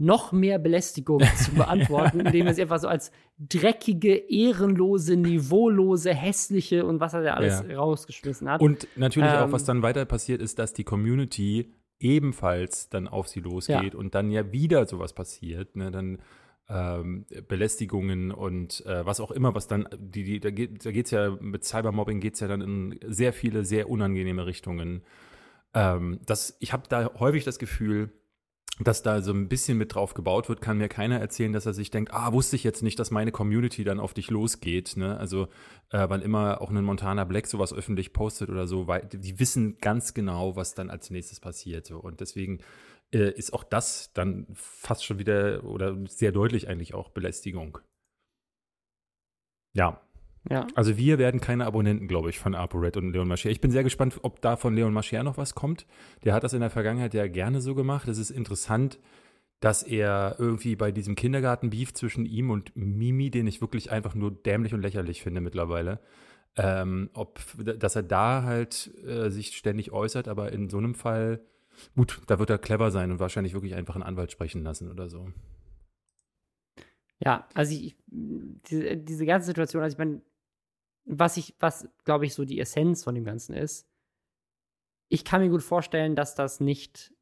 noch mehr Belästigung zu beantworten, indem er sie einfach so als dreckige, ehrenlose, niveaulose, hässliche und was er da alles Ja. rausgeschmissen hat. Und natürlich auch, Ähm, was dann weiter passiert, ist, dass die Community ebenfalls dann auf sie losgeht und dann ja wieder sowas passiert. Ne? Dann ähm, Belästigungen und äh, was auch immer, was dann, die, die, da geht da geht's ja, mit Cybermobbing geht es ja dann in sehr viele, sehr unangenehme Richtungen. Ähm, das, ich habe da häufig das Gefühl, dass da so ein bisschen mit drauf gebaut wird, kann mir keiner erzählen, dass er sich denkt, ah, wusste ich jetzt nicht, dass meine Community dann auf dich losgeht. Ne? Also, äh, wann immer auch ein Montana Black sowas öffentlich postet oder so, weil die wissen ganz genau, was dann als nächstes passiert. Und deswegen äh, ist auch das dann fast schon wieder oder sehr deutlich eigentlich auch Belästigung. Ja, ja. also wir werden keine Abonnenten, glaube ich, von ApoRed und Leon Mascher. Ich bin sehr gespannt, ob da von Leon Mascher noch was kommt. Der hat das in der Vergangenheit ja gerne so gemacht. Es ist interessant, dass er irgendwie bei diesem Kindergarten-Beef zwischen ihm und Mimi, den ich wirklich einfach nur dämlich und lächerlich finde mittlerweile, ähm, ob, dass er da halt äh, sich ständig äußert, aber in so einem Fall Gut, da wird er clever sein und wahrscheinlich wirklich einfach einen Anwalt sprechen lassen oder so. Ja, also ich, diese, diese ganze Situation, also ich meine, was ich, was, glaube ich, so die Essenz von dem Ganzen ist, ich kann mir gut vorstellen, dass das nicht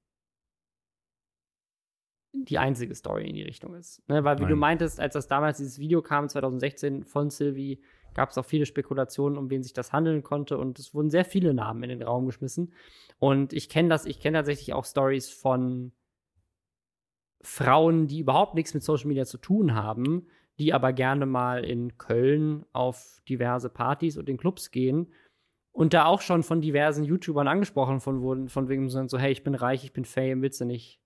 die einzige Story in die Richtung ist. Ne? Weil, wie Nein. du meintest, als das damals dieses Video kam, 2016 von Sylvie, gab es auch viele Spekulationen, um wen sich das handeln konnte. Und es wurden sehr viele Namen in den Raum geschmissen. Und ich kenne das, ich kenne tatsächlich auch Stories von Frauen, die überhaupt nichts mit Social Media zu tun haben, die aber gerne mal in Köln auf diverse Partys und in Clubs gehen und da auch schon von diversen YouTubern angesprochen von wurden, von wegen so, hey, ich bin reich, ich bin fame, willst du nicht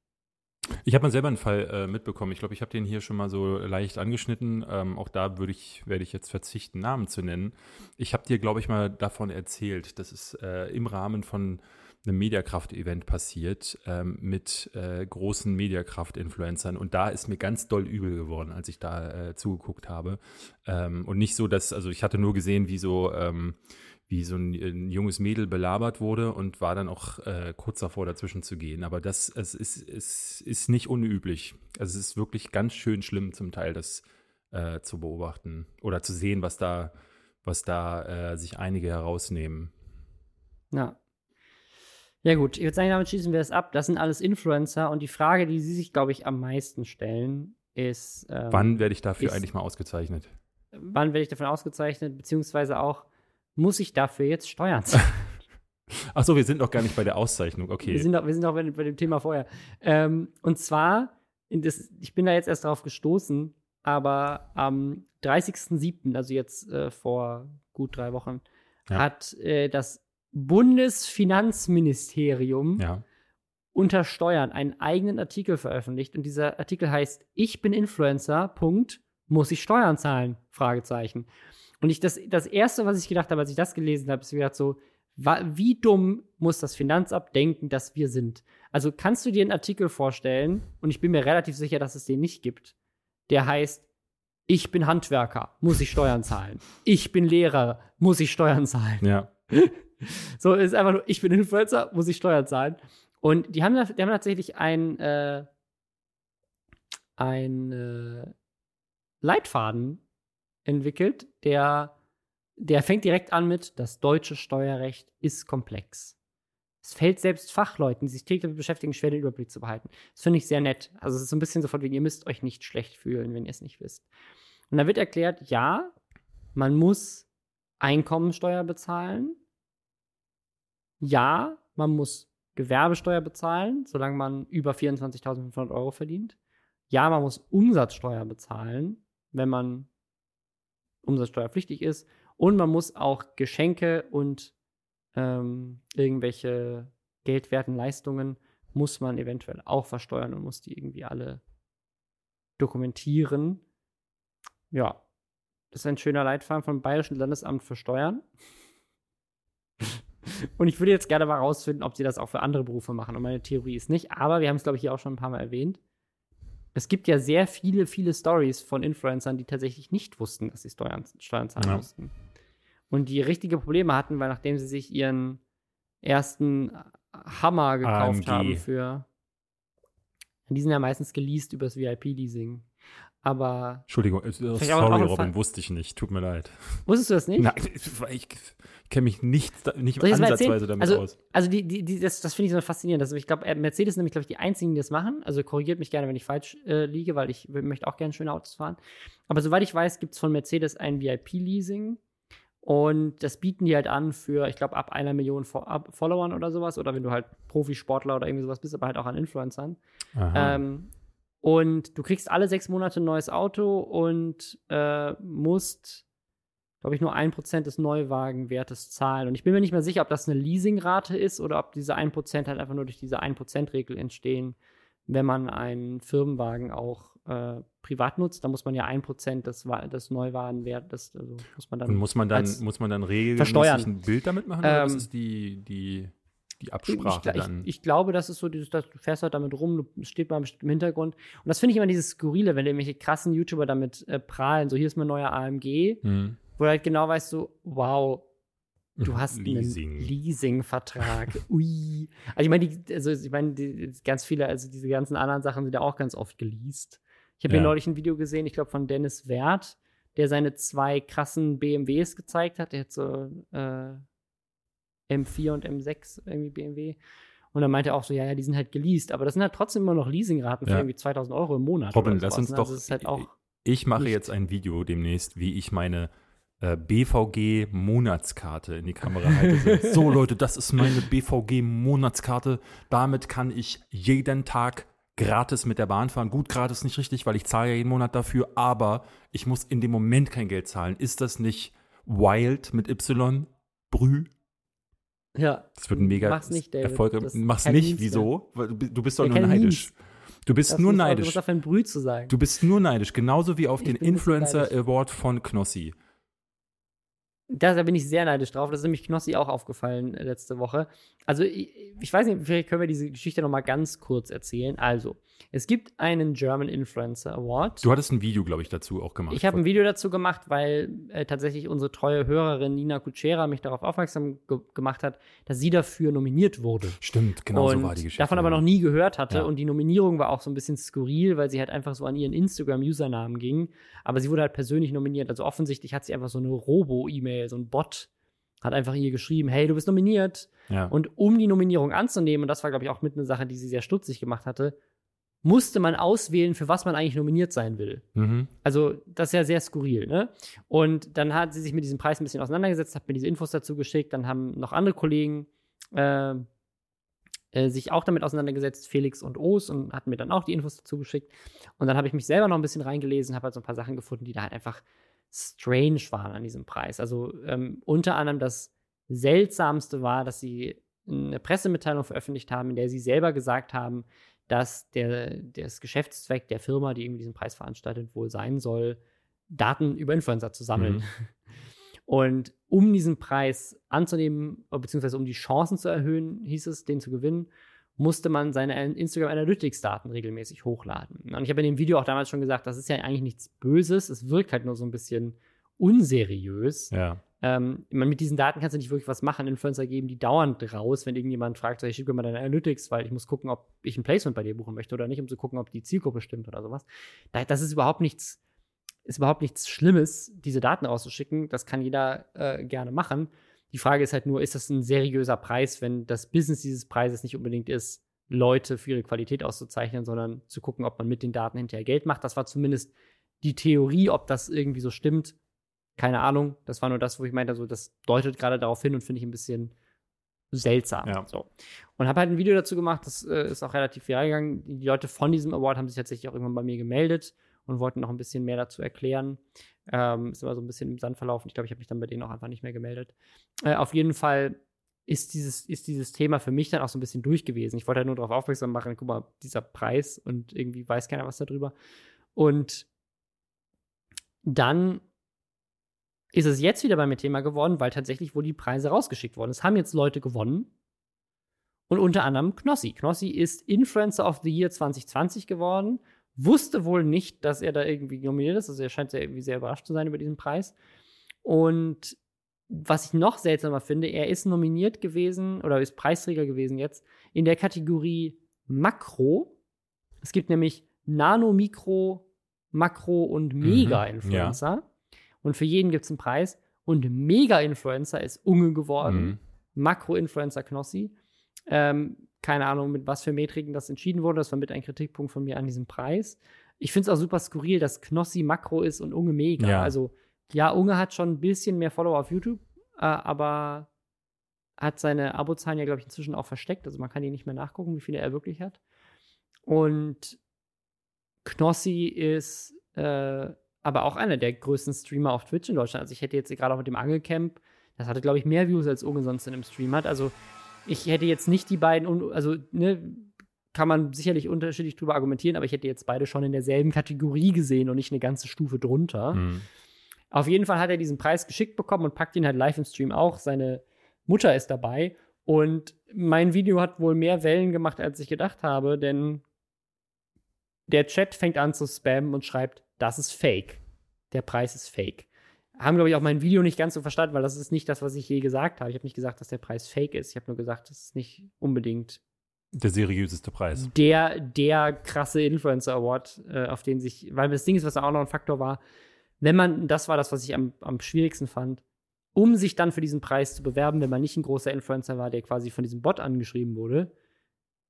ich habe mal selber einen Fall äh, mitbekommen. Ich glaube, ich habe den hier schon mal so leicht angeschnitten. Ähm, auch da würde ich, werde ich jetzt verzichten, Namen zu nennen. Ich habe dir, glaube ich, mal davon erzählt, dass es äh, im Rahmen von einem Mediakraft-Event passiert ähm, mit äh, großen Mediakraft-Influencern. Und da ist mir ganz doll übel geworden, als ich da äh, zugeguckt habe. Ähm, und nicht so, dass, also ich hatte nur gesehen, wie so ähm, wie so ein, ein, junges Mädel belabert wurde und war dann auch äh, kurz davor, dazwischen zu gehen. Aber das es ist, es ist nicht unüblich. Also es ist wirklich ganz schön schlimm zum Teil, das äh, zu beobachten oder zu sehen, was da, was da äh, sich einige herausnehmen. Ja. Ja, gut, ich würde sagen, damit schließen wir es ab. Das sind alles Influencer und die Frage, die Sie sich, glaube ich, am meisten stellen, ist. Ähm, wann werde ich dafür ist, eigentlich mal ausgezeichnet? Wann werde ich dafür ausgezeichnet, beziehungsweise auch, muss ich dafür jetzt Steuern zahlen? Ach so, wir sind noch gar nicht bei der Auszeichnung, okay. Wir sind noch, wir sind noch bei, bei dem Thema vorher. Ähm, und zwar, das, ich bin da jetzt erst drauf gestoßen, aber am 30.07., also jetzt äh, vor gut drei Wochen, ja. hat äh, das Bundesfinanzministerium ja. unter Steuern einen eigenen Artikel veröffentlicht. Und dieser Artikel heißt: Ich bin Influencer, Punkt, muss ich Steuern zahlen? Fragezeichen. Und ich, das, das Erste, was ich gedacht habe, als ich das gelesen habe, ist gedacht so, wie dumm muss das Finanzamt denken, dass wir sind? Also kannst du dir einen Artikel vorstellen, und ich bin mir relativ sicher, dass es den nicht gibt, der heißt, ich bin Handwerker, muss ich Steuern zahlen. Ich bin Lehrer, muss ich Steuern zahlen. Ja. so ist einfach nur, ich bin Influencer, muss ich Steuern zahlen. Und die haben, die haben tatsächlich ein, äh, ein äh, Leitfaden entwickelt, der, der fängt direkt an mit, das deutsche Steuerrecht ist komplex. Es fällt selbst Fachleuten, die sich täglich damit beschäftigen, schwer den Überblick zu behalten. Das finde ich sehr nett. Also es ist so ein bisschen sofort, wie ihr müsst euch nicht schlecht fühlen, wenn ihr es nicht wisst. Und da wird erklärt, ja, man muss Einkommensteuer bezahlen. Ja, man muss Gewerbesteuer bezahlen, solange man über 24.500 Euro verdient. Ja, man muss Umsatzsteuer bezahlen, wenn man umsatzsteuerpflichtig ist. Und man muss auch Geschenke und ähm, irgendwelche geldwerten Leistungen muss man eventuell auch versteuern und muss die irgendwie alle dokumentieren. Ja, das ist ein schöner Leitfaden vom Bayerischen Landesamt für Steuern. und ich würde jetzt gerne mal rausfinden, ob sie das auch für andere Berufe machen. Und meine Theorie ist nicht, aber wir haben es, glaube ich, hier auch schon ein paar Mal erwähnt es gibt ja sehr viele, viele Stories von Influencern, die tatsächlich nicht wussten, dass sie Steuern, Steuern zahlen ja. mussten. Und die richtige Probleme hatten, weil nachdem sie sich ihren ersten Hammer gekauft AMG. haben für. Die sind ja meistens geleast übers VIP-Leasing. Aber. Entschuldigung, äh, sorry, Robin, wusste ich nicht. Tut mir leid. Wusstest du das nicht? Nein, ich, kenne mich nicht, nicht ansatzweise damit also, aus. Also, die, die, die, das, das finde ich so faszinierend. Also, ich glaube, äh, Mercedes ist nämlich, glaube ich, die einzigen, die das machen. Also, korrigiert mich gerne, wenn ich falsch äh, liege, weil ich möchte auch gerne schöne Autos fahren. Aber soweit ich weiß, gibt es von Mercedes ein VIP-Leasing. Und das bieten die halt an für, ich glaube, ab einer Million Followern oder sowas. Oder wenn du halt Profisportler oder irgendwie sowas bist, aber halt auch an Influencern. Ähm, und du kriegst alle sechs Monate ein neues Auto und äh, musst glaube ich, nur ein Prozent des Neuwagenwertes zahlen. Und ich bin mir nicht mehr sicher, ob das eine Leasingrate ist oder ob diese ein Prozent halt einfach nur durch diese ein Prozent Regel entstehen, wenn man einen Firmenwagen auch äh, privat nutzt. Da muss man ja ein Prozent des, des Neuwagenwertes, also muss man dann. Und muss man dann, muss man dann regelmäßig ein Bild damit machen? Ähm, oder was ist die, die, die Absprache ich, dann? Ich, ich, glaube, das ist so, dieses, du fährst halt damit rum, du steht mal im Hintergrund. Und das finde ich immer dieses Skurrile, wenn irgendwelche krassen YouTuber damit äh, prahlen. So, hier ist mein neuer AMG. Mhm wo du halt genau weißt, so, wow, Du hast Leasing. einen Leasing-Vertrag. Ui. Also ich meine, die, also ich meine, die, ganz viele, also diese ganzen anderen Sachen sind ja auch ganz oft geleast. Ich habe Ja. hier neulich ein Video gesehen, ich glaube von Dennis Wert, der seine zwei krassen BMWs gezeigt hat. Der hat so äh, M4 und M6 irgendwie BMW. Und dann meinte er auch so, ja, ja, die sind halt geleast, aber das sind halt trotzdem immer noch Leasingraten für Ja. irgendwie 2000 Euro im Monat. Robin, lass uns ne? doch. Also halt ich mache jetzt ein Video demnächst, wie ich meine äh, BVG-Monatskarte in die Kamera halte. so, Leute, das ist meine BVG-Monatskarte. Damit kann ich jeden Tag gratis mit der Bahn fahren. Gut, gratis nicht richtig, weil ich zahle ja jeden Monat dafür, aber ich muss in dem Moment kein Geld zahlen. Ist das nicht wild mit Y? Brü? ja. Das wird ein mega Mach's nicht, David. Erfolg. Das Mach's nicht, wieso? Du bi- Du bist doch Ja, nur neidisch. Du bist Das nur muss auch- Du neidisch. musst auf ein Brüh zu sagen. Du bist nur neidisch, genauso wie auf Ich den Influencer neidisch. Award von Knossi. Da, bin ich sehr neidisch drauf. Das ist nämlich Knossi auch aufgefallen äh, letzte Woche. Also, ich, ich weiß nicht, vielleicht können wir diese Geschichte noch mal ganz kurz erzählen. Also, es gibt einen German Influencer Award. Du hattest ein Video, glaube ich, dazu auch gemacht. Ich habe ein Video dazu gemacht, weil äh, tatsächlich unsere treue Hörerin Nina Kutschera mich darauf aufmerksam ge gemacht hat, dass sie dafür nominiert wurde. Stimmt, genau so und war die Geschichte. davon aber noch nie gehört hatte. Ja. Und die Nominierung war auch so ein bisschen skurril, weil sie halt einfach so an ihren Instagram-Usernamen ging. Aber sie wurde halt persönlich nominiert. Also offensichtlich hat sie einfach so eine Robo-E-Mail, so ein Bot, hat einfach ihr geschrieben, hey, du bist nominiert. Ja. Und um die Nominierung anzunehmen, und das war, glaube ich, auch mit eine Sache, die sie sehr stutzig gemacht hatte, musste man auswählen, für was man eigentlich nominiert sein will. mhm. Also, das ist ja sehr skurril, ne? Und dann hat sie sich mit diesem Preis ein bisschen auseinandergesetzt, hat mir diese Infos dazu geschickt. Dann haben noch andere Kollegen äh, äh, sich auch damit auseinandergesetzt, Felix und Oos, und hatten mir dann auch die Infos dazu geschickt. Und dann habe ich mich selber noch ein bisschen reingelesen, habe halt so ein paar Sachen gefunden, die da halt einfach strange waren an diesem Preis. Also ähm, unter anderem das Seltsamste war, dass sie eine Pressemitteilung veröffentlicht haben, in der sie selber gesagt haben, dass der, das Geschäftszweck der Firma, die irgendwie diesen Preis veranstaltet, wohl sein soll, Daten über Influencer zu sammeln. Mhm. Und um diesen Preis anzunehmen, beziehungsweise um die Chancen zu erhöhen, hieß es, den zu gewinnen, musste man seine Instagram Analytics-Daten regelmäßig hochladen. Und ich habe in dem Video auch damals schon gesagt, das ist ja eigentlich nichts Böses, es wirkt halt nur so ein bisschen unseriös. Ja. Ähm, man, mit diesen Daten kannst du nicht wirklich was machen. Influencer geben die dauernd raus, wenn irgendjemand fragt, so, ich schicke mir deine Analytics, weil ich muss gucken, ob ich ein Placement bei dir buchen möchte oder nicht, um zu gucken, ob die Zielgruppe stimmt oder sowas. Da, das ist überhaupt nichts, ist überhaupt nichts Schlimmes, diese Daten rauszuschicken. Das kann jeder äh, gerne machen. Die Frage ist halt nur, ist das ein seriöser Preis, wenn das Business dieses Preises nicht unbedingt ist, Leute für ihre Qualität auszuzeichnen, sondern zu gucken, ob man mit den Daten hinterher Geld macht. Das war zumindest die Theorie, ob das irgendwie so stimmt, keine Ahnung. Das war nur das, wo ich meinte, so, das deutet gerade darauf hin und finde ich ein bisschen seltsam. Ja. So. Und habe halt ein Video dazu gemacht, das äh, ist auch relativ viral gegangen. Die Leute von diesem Award haben sich tatsächlich auch irgendwann bei mir gemeldet und wollten noch ein bisschen mehr dazu erklären. Ähm, ist immer so ein bisschen im Sand verlaufen. Ich glaube, ich habe mich dann bei denen auch einfach nicht mehr gemeldet. Äh, auf jeden Fall ist dieses, ist dieses Thema für mich dann auch so ein bisschen durch gewesen. Ich wollte halt nur darauf aufmerksam machen, guck mal, dieser Preis und irgendwie weiß keiner was darüber. Und dann ist es jetzt wieder bei mir Thema geworden, weil tatsächlich wohl die Preise rausgeschickt wurden. Es haben jetzt Leute gewonnen. Und unter anderem Knossi. Knossi ist Influencer of the Year 2020 geworden. Wusste wohl nicht, dass er da irgendwie nominiert ist. Also er scheint sehr, irgendwie sehr überrascht zu sein über diesen Preis. Und was ich noch seltsamer finde, er ist nominiert gewesen oder ist Preisträger gewesen jetzt in der Kategorie Makro. Es gibt nämlich Nano, Mikro, Makro und Mega-Influencer. Und für jeden gibt es einen Preis. Und Mega-Influencer ist Unge geworden. Mhm. Makro-Influencer Knossi. Ähm, keine Ahnung, mit was für Metriken das entschieden wurde. Das war mit ein Kritikpunkt von mir an diesem Preis. Ich finde es auch super skurril, dass Knossi Makro ist und Unge Mega. Ja. Also, ja, Unge hat schon ein bisschen mehr Follower auf YouTube, äh, aber hat seine Abozahlen ja, glaube ich, inzwischen auch versteckt. Also, man kann die nicht mehr nachgucken, wie viele er wirklich hat. Und Knossi ist äh, aber auch einer der größten Streamer auf Twitch in Deutschland. Also ich hätte jetzt gerade auch mit dem Angelcamp, das hatte, glaube ich, mehr Views als Unge sonst in einem Stream hat. Also ich hätte jetzt nicht die beiden, also ne, kann man sicherlich unterschiedlich drüber argumentieren, aber ich hätte jetzt beide schon in derselben Kategorie gesehen und nicht eine ganze Stufe drunter. Mhm. Auf jeden Fall hat er diesen Preis geschickt bekommen und packt ihn halt live im Stream auch. Seine Mutter ist dabei. Und mein Video hat wohl mehr Wellen gemacht, als ich gedacht habe, denn der Chat fängt an zu spammen und schreibt, das ist fake. Der Preis ist fake. Haben, glaube ich, auch mein Video nicht ganz so verstanden, weil das ist nicht das, was ich je gesagt habe. Ich habe nicht gesagt, dass der Preis fake ist. Ich habe nur gesagt, das ist nicht unbedingt der seriöseste Preis. Der, der krasse Influencer Award, äh, auf den sich, weil das Ding ist, was auch noch ein Faktor war, wenn man, das war das, was ich am, am schwierigsten fand, um sich dann für diesen Preis zu bewerben, wenn man nicht ein großer Influencer war, der quasi von diesem Bot angeschrieben wurde,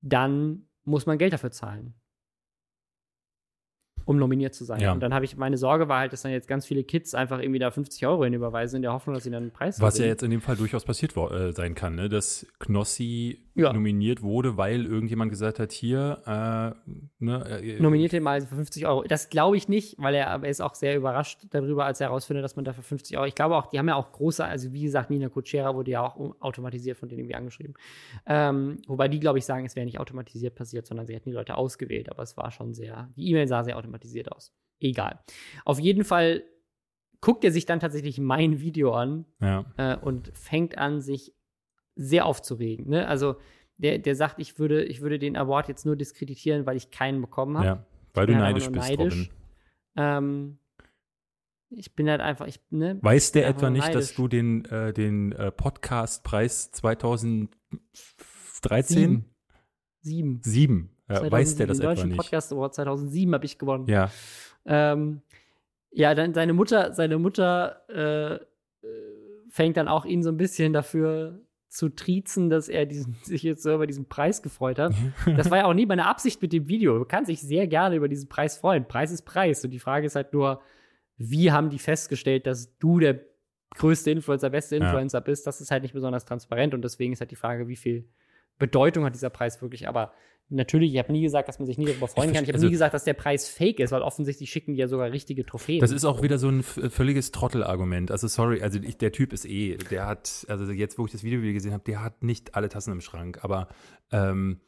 dann muss man Geld dafür zahlen um nominiert zu sein. Ja. Und dann habe ich, meine Sorge war halt, dass dann jetzt ganz viele Kids einfach irgendwie da 50 Euro hinüberweisen, in der Hoffnung, dass sie dann einen Preis Was ja jetzt in dem Fall durchaus passiert äh, sein kann, ne? dass Knossi ja. nominiert wurde, weil irgendjemand gesagt hat, hier, äh, ne, äh, Nominiert ihn mal für 50 Euro. Das glaube ich nicht, weil er, er ist auch sehr überrascht darüber, als er herausfindet, dass man dafür 50 Euro, ich glaube auch, die haben ja auch große, also wie gesagt, Nina Kutschera wurde ja auch automatisiert von denen irgendwie angeschrieben. Ähm, wobei die, glaube ich, sagen, es wäre nicht automatisiert passiert, sondern sie hätten die Leute ausgewählt, aber es war schon sehr, die E-Mail sah sehr automatisiert aus. Egal. Auf jeden Fall guckt er sich dann tatsächlich mein Video an ja. äh, und fängt an, sich sehr aufzuregen. Ne? Also der, der sagt, ich würde, ich würde den Award jetzt nur diskreditieren, weil ich keinen bekommen habe. Ja, weil du neidisch bist, neidisch. Ähm, ich bin halt einfach, ich, ne? Weiß der etwa nicht, neidisch. dass du den, äh, den äh, Podcast-Preis 2013? Sieben. Sieben. Sieben. Ja, weiß der das den etwa nicht? Podcast Award 2007 habe ich gewonnen. Ja. Ähm, ja, dann seine Mutter, seine Mutter äh, äh fängt dann auch ihn so ein bisschen dafür zu triezen, dass er diesen, sich jetzt so über diesen Preis gefreut hat. Das war ja auch nie meine Absicht mit dem Video. Du kannst dich sehr gerne über diesen Preis freuen. Preis ist Preis. Und die Frage ist halt nur, wie haben die festgestellt, dass du der größte Influencer, beste Influencer ja. bist? Das ist halt nicht besonders transparent. Und deswegen ist halt die Frage, wie viel Bedeutung hat dieser Preis wirklich. Aber natürlich, ich habe nie gesagt, dass man sich nie darüber freuen kann. Ich habe also, nie gesagt, dass der Preis fake ist, weil offensichtlich schicken die ja sogar richtige Trophäen. Das ist auch wieder so ein völliges Trottelargument. Also sorry, also ich, der Typ ist eh, der hat, also jetzt, wo ich das Video wieder gesehen habe, der hat nicht alle Tassen im Schrank, aber ähm,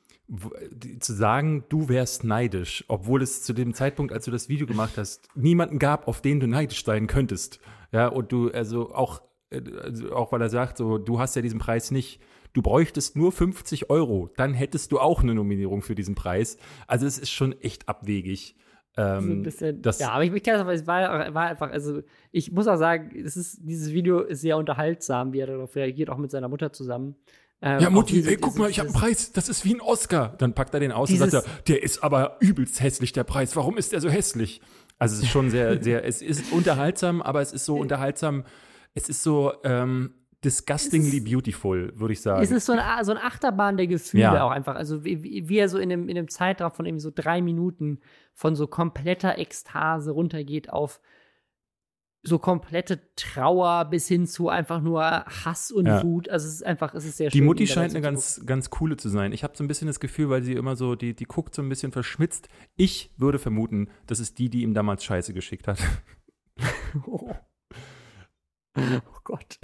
zu sagen, du wärst neidisch, obwohl es zu dem Zeitpunkt, als du das Video gemacht hast, niemanden gab, auf den du neidisch sein könntest. Ja, und du, also auch, äh, also auch weil er sagt, so, du hast ja diesen Preis nicht du bräuchtest nur 50 Euro, dann hättest du auch eine Nominierung für diesen Preis. Also es ist schon echt abwegig. Ähm, so ein bisschen, ja, aber ich, ich kann es war, war einfach, also ich muss auch sagen, es ist, dieses Video ist sehr unterhaltsam, wie er darauf reagiert, auch mit seiner Mutter zusammen. Ähm, ja, Mutti, diese, ey, guck mal, ich habe einen Preis, das ist wie ein Oscar. Dann packt er den aus dieses, und sagt er, der ist aber übelst hässlich, der Preis. Warum ist der so hässlich? Also es ist schon sehr, sehr, es ist unterhaltsam, aber es ist so unterhaltsam, es ist so, ähm, disgustingly ist, beautiful, würde ich sagen. Es ist so, eine, so ein Achterbahn der Gefühle ja. auch einfach. Also wie, wie er so in dem, in dem Zeitraum von irgendwie so drei Minuten von so kompletter Ekstase runtergeht auf so komplette Trauer bis hin zu einfach nur Hass und ja. Wut. Also es ist einfach, es ist sehr schön. Die Mutti scheint eine ganz, ganz coole zu sein. Ich habe so ein bisschen das Gefühl, weil sie immer so, die, die guckt so ein bisschen verschmitzt. Ich würde vermuten, das ist die, die ihm damals Scheiße geschickt hat. oh. oh Gott.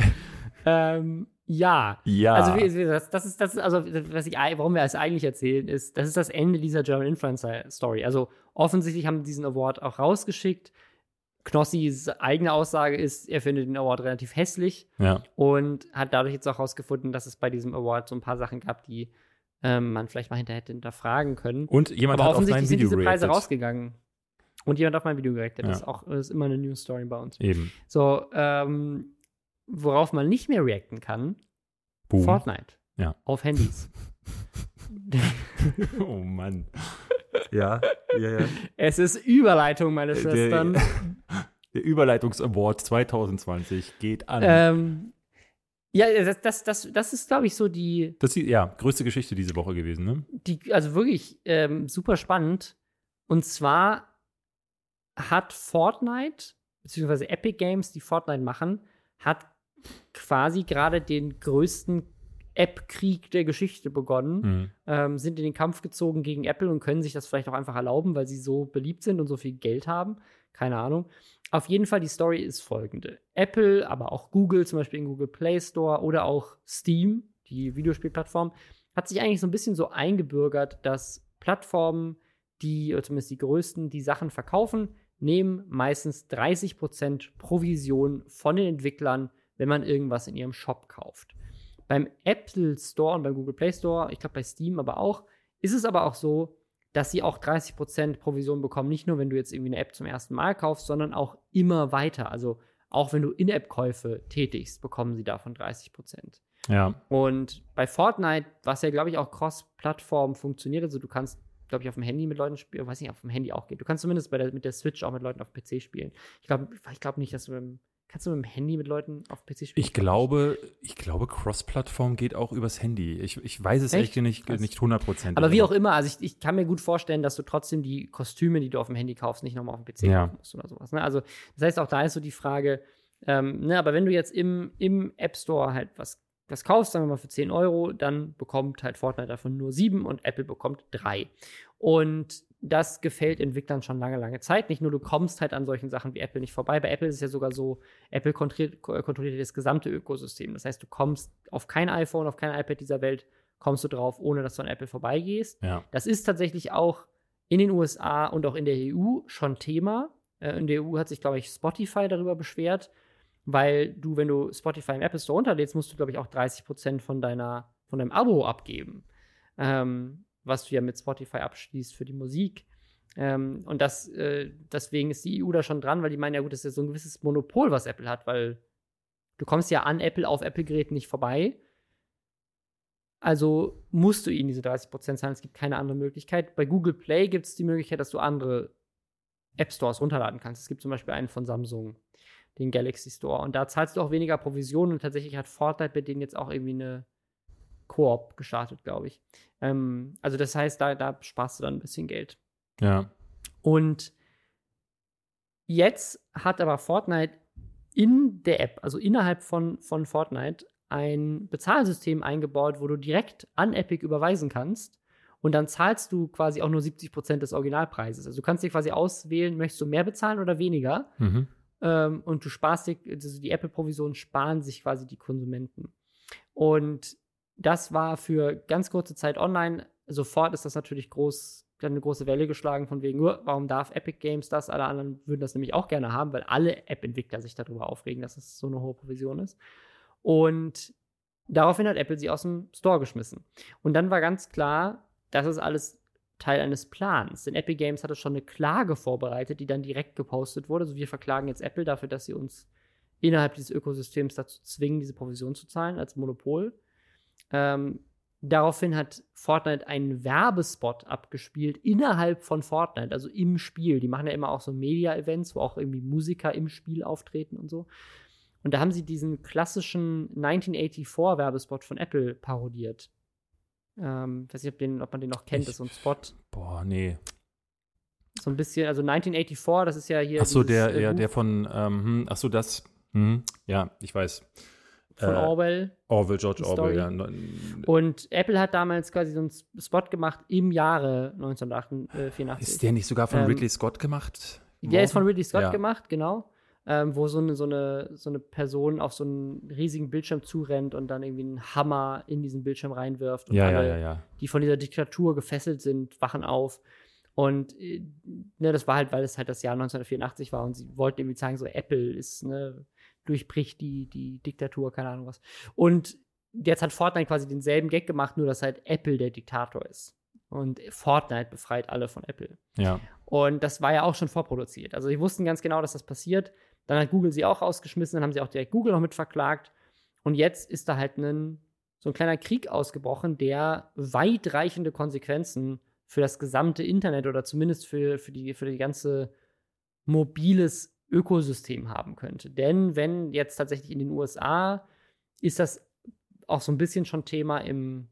Ähm, ja. Ja. Also das, das, ist, das ist, also was ich, warum wir es eigentlich erzählen, ist, das ist das Ende dieser German Influencer Story. Also offensichtlich haben diesen Award auch rausgeschickt. Knossis eigene Aussage ist, er findet den Award relativ hässlich ja. und hat dadurch jetzt auch herausgefunden, dass es bei diesem Award so ein paar Sachen gab, die ähm, man vielleicht mal hinterher hätte hinterfragen können. Und jemand Aber hat offensichtlich auf mein Video sind diese Preise reacted. rausgegangen. Und jemand auf mein Video gereactet. Ja. Das ist auch das ist immer eine News Story bei uns. Eben. So, ähm, worauf man nicht mehr reacten kann, Boom. Fortnite. Ja. Auf Handys. oh Mann. Ja, ja, ja. Es ist Überleitung, meine Schwestern. Der, der Überleitungs-Award 2020 geht an. Ähm, ja, das, das, das, das ist, glaube ich, so die. Das ist ja größte Geschichte diese Woche gewesen, ne? Die, also wirklich ähm, super spannend. Und zwar hat Fortnite, beziehungsweise Epic Games, die Fortnite machen, hat quasi gerade den größten App-Krieg der Geschichte begonnen, mhm. ähm, sind in den Kampf gezogen gegen Apple und können sich das vielleicht auch einfach erlauben, weil sie so beliebt sind und so viel Geld haben. Keine Ahnung. Auf jeden Fall, die Story ist folgende. Apple, aber auch Google, zum Beispiel in Google Play Store oder auch Steam, die Videospielplattform, hat sich eigentlich so ein bisschen so eingebürgert, dass Plattformen, die, oder zumindest die größten, die Sachen verkaufen, nehmen meistens 30% Provision von den Entwicklern wenn man irgendwas in ihrem Shop kauft. Beim Apple Store und beim Google Play Store, ich glaube bei Steam aber auch, ist es aber auch so, dass sie auch 30% Provision bekommen. Nicht nur, wenn du jetzt irgendwie eine App zum ersten Mal kaufst, sondern auch immer weiter. Also auch wenn du In-App-Käufe tätigst, bekommen sie davon 30 Prozent. Ja. Und bei Fortnite, was ja, glaube ich, auch cross-Plattform funktioniert, also du kannst, glaube ich, auf dem Handy mit Leuten spielen, weiß nicht, auf dem Handy auch geht. Du kannst zumindest der, mit der Switch auch mit Leuten auf PC spielen. Ich glaube ich glaub nicht, dass du mit dem Kannst du mit dem Handy mit Leuten auf PC spielen? Ich glaube, ich glaube, Cross-Plattform geht auch übers Handy. Ich, ich weiß es echt, echt nicht, nicht 100%. Aber wie auch immer, also ich, ich kann mir gut vorstellen, dass du trotzdem die Kostüme, die du auf dem Handy kaufst, nicht nochmal auf dem PC Ja. kaufen musst oder sowas. Ne? Also, das heißt, auch da ist so die Frage, ähm, ne, aber wenn du jetzt im, im App Store halt was, was kaufst, sagen wir mal für 10 Euro, dann bekommt halt Fortnite davon nur 7 und Apple bekommt 3. Und das gefällt Entwicklern schon lange, lange Zeit. Nicht nur du kommst halt an solchen Sachen wie Apple nicht vorbei. Bei Apple ist es ja sogar so, Apple kontrolliert, kontrolliert das gesamte Ökosystem. Das heißt, du kommst auf kein iPhone, auf kein iPad dieser Welt, kommst du drauf, ohne dass du an Apple vorbeigehst. Ja. Das ist tatsächlich auch in den USA und auch in der EU schon Thema. Äh, In der EU hat sich, glaube ich, Spotify darüber beschwert, weil du, wenn du Spotify im Apple Store runterlädst, musst du, glaube ich, auch 30 Prozent von deiner, von deinem Abo abgeben. Ähm, was du ja mit Spotify abschließt für die Musik. Ähm, und das, äh, deswegen ist die EU da schon dran, weil die meinen, ja gut, das ist ja so ein gewisses Monopol, was Apple hat, weil du kommst ja an Apple auf Apple-Geräten nicht vorbei. Also musst du ihnen diese 30% zahlen. Es gibt keine andere Möglichkeit. Bei Google Play gibt es die Möglichkeit, dass du andere App Stores runterladen kannst. Es gibt zum Beispiel einen von Samsung, den Galaxy Store. Und da zahlst du auch weniger Provisionen. Und tatsächlich hat Fortnite bei denen jetzt auch irgendwie eine Koop gestartet, glaube ich. Ähm, also das heißt, da, da sparst du dann ein bisschen Geld. Ja. Und jetzt hat aber Fortnite in der App, also innerhalb von, von Fortnite, ein Bezahlsystem eingebaut, wo du direkt an Epic überweisen kannst. Und dann zahlst du quasi auch nur 70% des Originalpreises. Also du kannst dir quasi auswählen, möchtest du mehr bezahlen oder weniger. Mhm. Ähm, und du sparst dir, also die Apple-Provisionen sparen sich quasi die Konsumenten. Und das war für ganz kurze Zeit online. Sofort ist das natürlich groß, dann eine große Welle geschlagen, von wegen, "Uh, warum darf Epic Games das? Alle anderen würden das nämlich auch gerne haben, weil alle App-Entwickler sich darüber aufregen, dass es so eine hohe Provision ist. Und daraufhin hat Apple sie aus dem Store geschmissen. Und dann war ganz klar, das ist alles Teil eines Plans. Denn Epic Games hatte schon eine Klage vorbereitet, die dann direkt gepostet wurde. Also wir verklagen jetzt Apple dafür, dass sie uns innerhalb dieses Ökosystems dazu zwingen, diese Provision zu zahlen als Monopol. Ähm, daraufhin hat Fortnite einen Werbespot abgespielt innerhalb von Fortnite, also im Spiel. Die machen ja immer auch so Media-Events, wo auch irgendwie Musiker im Spiel auftreten und so. Und da haben sie diesen klassischen 1984-Werbespot von Apple parodiert. Ähm, weiß nicht, ob, den, ob man den noch kennt, Ich- das ist so ein Spot. Boah, nee. So ein bisschen, also 1984, das ist ja hier. Ach so, der, äh, der von, ähm, hm, ach so, das, hm, ja, ich weiß. Von äh, Orwell. Orwell, George Orwell, ja. neun- Und Apple hat damals quasi so einen Spot gemacht im Jahre 1984. Ist der nicht sogar von Ähm, Ridley Scott gemacht? Der ist von Ridley Scott Ja. gemacht, genau. Ähm, wo so eine, so, eine, so eine Person auf so einen riesigen Bildschirm zurennt und dann irgendwie einen Hammer in diesen Bildschirm reinwirft. Und Ja, ja, alle, ja, ja. die von dieser Diktatur gefesselt sind, wachen auf. Und äh, ne, das war halt, weil es halt das Jahr 1984 war und sie wollten irgendwie sagen, so Apple ist, ne, durchbricht die, die Diktatur, keine Ahnung was. Und jetzt hat Fortnite quasi denselben Gag gemacht, nur dass halt Apple der Diktator ist. Und Fortnite befreit alle von Apple. Ja, Und das war ja auch schon vorproduziert. Also die wussten ganz genau, dass das passiert. Dann hat Google sie auch rausgeschmissen, dann haben sie auch direkt Google noch mit verklagt. Und jetzt ist da halt ein, so ein kleiner Krieg ausgebrochen, der weitreichende Konsequenzen für das gesamte Internet oder zumindest für, für, die, für die ganze mobiles Ökosystem haben könnte. Denn wenn jetzt tatsächlich in den USA ist das auch so ein bisschen schon Thema im,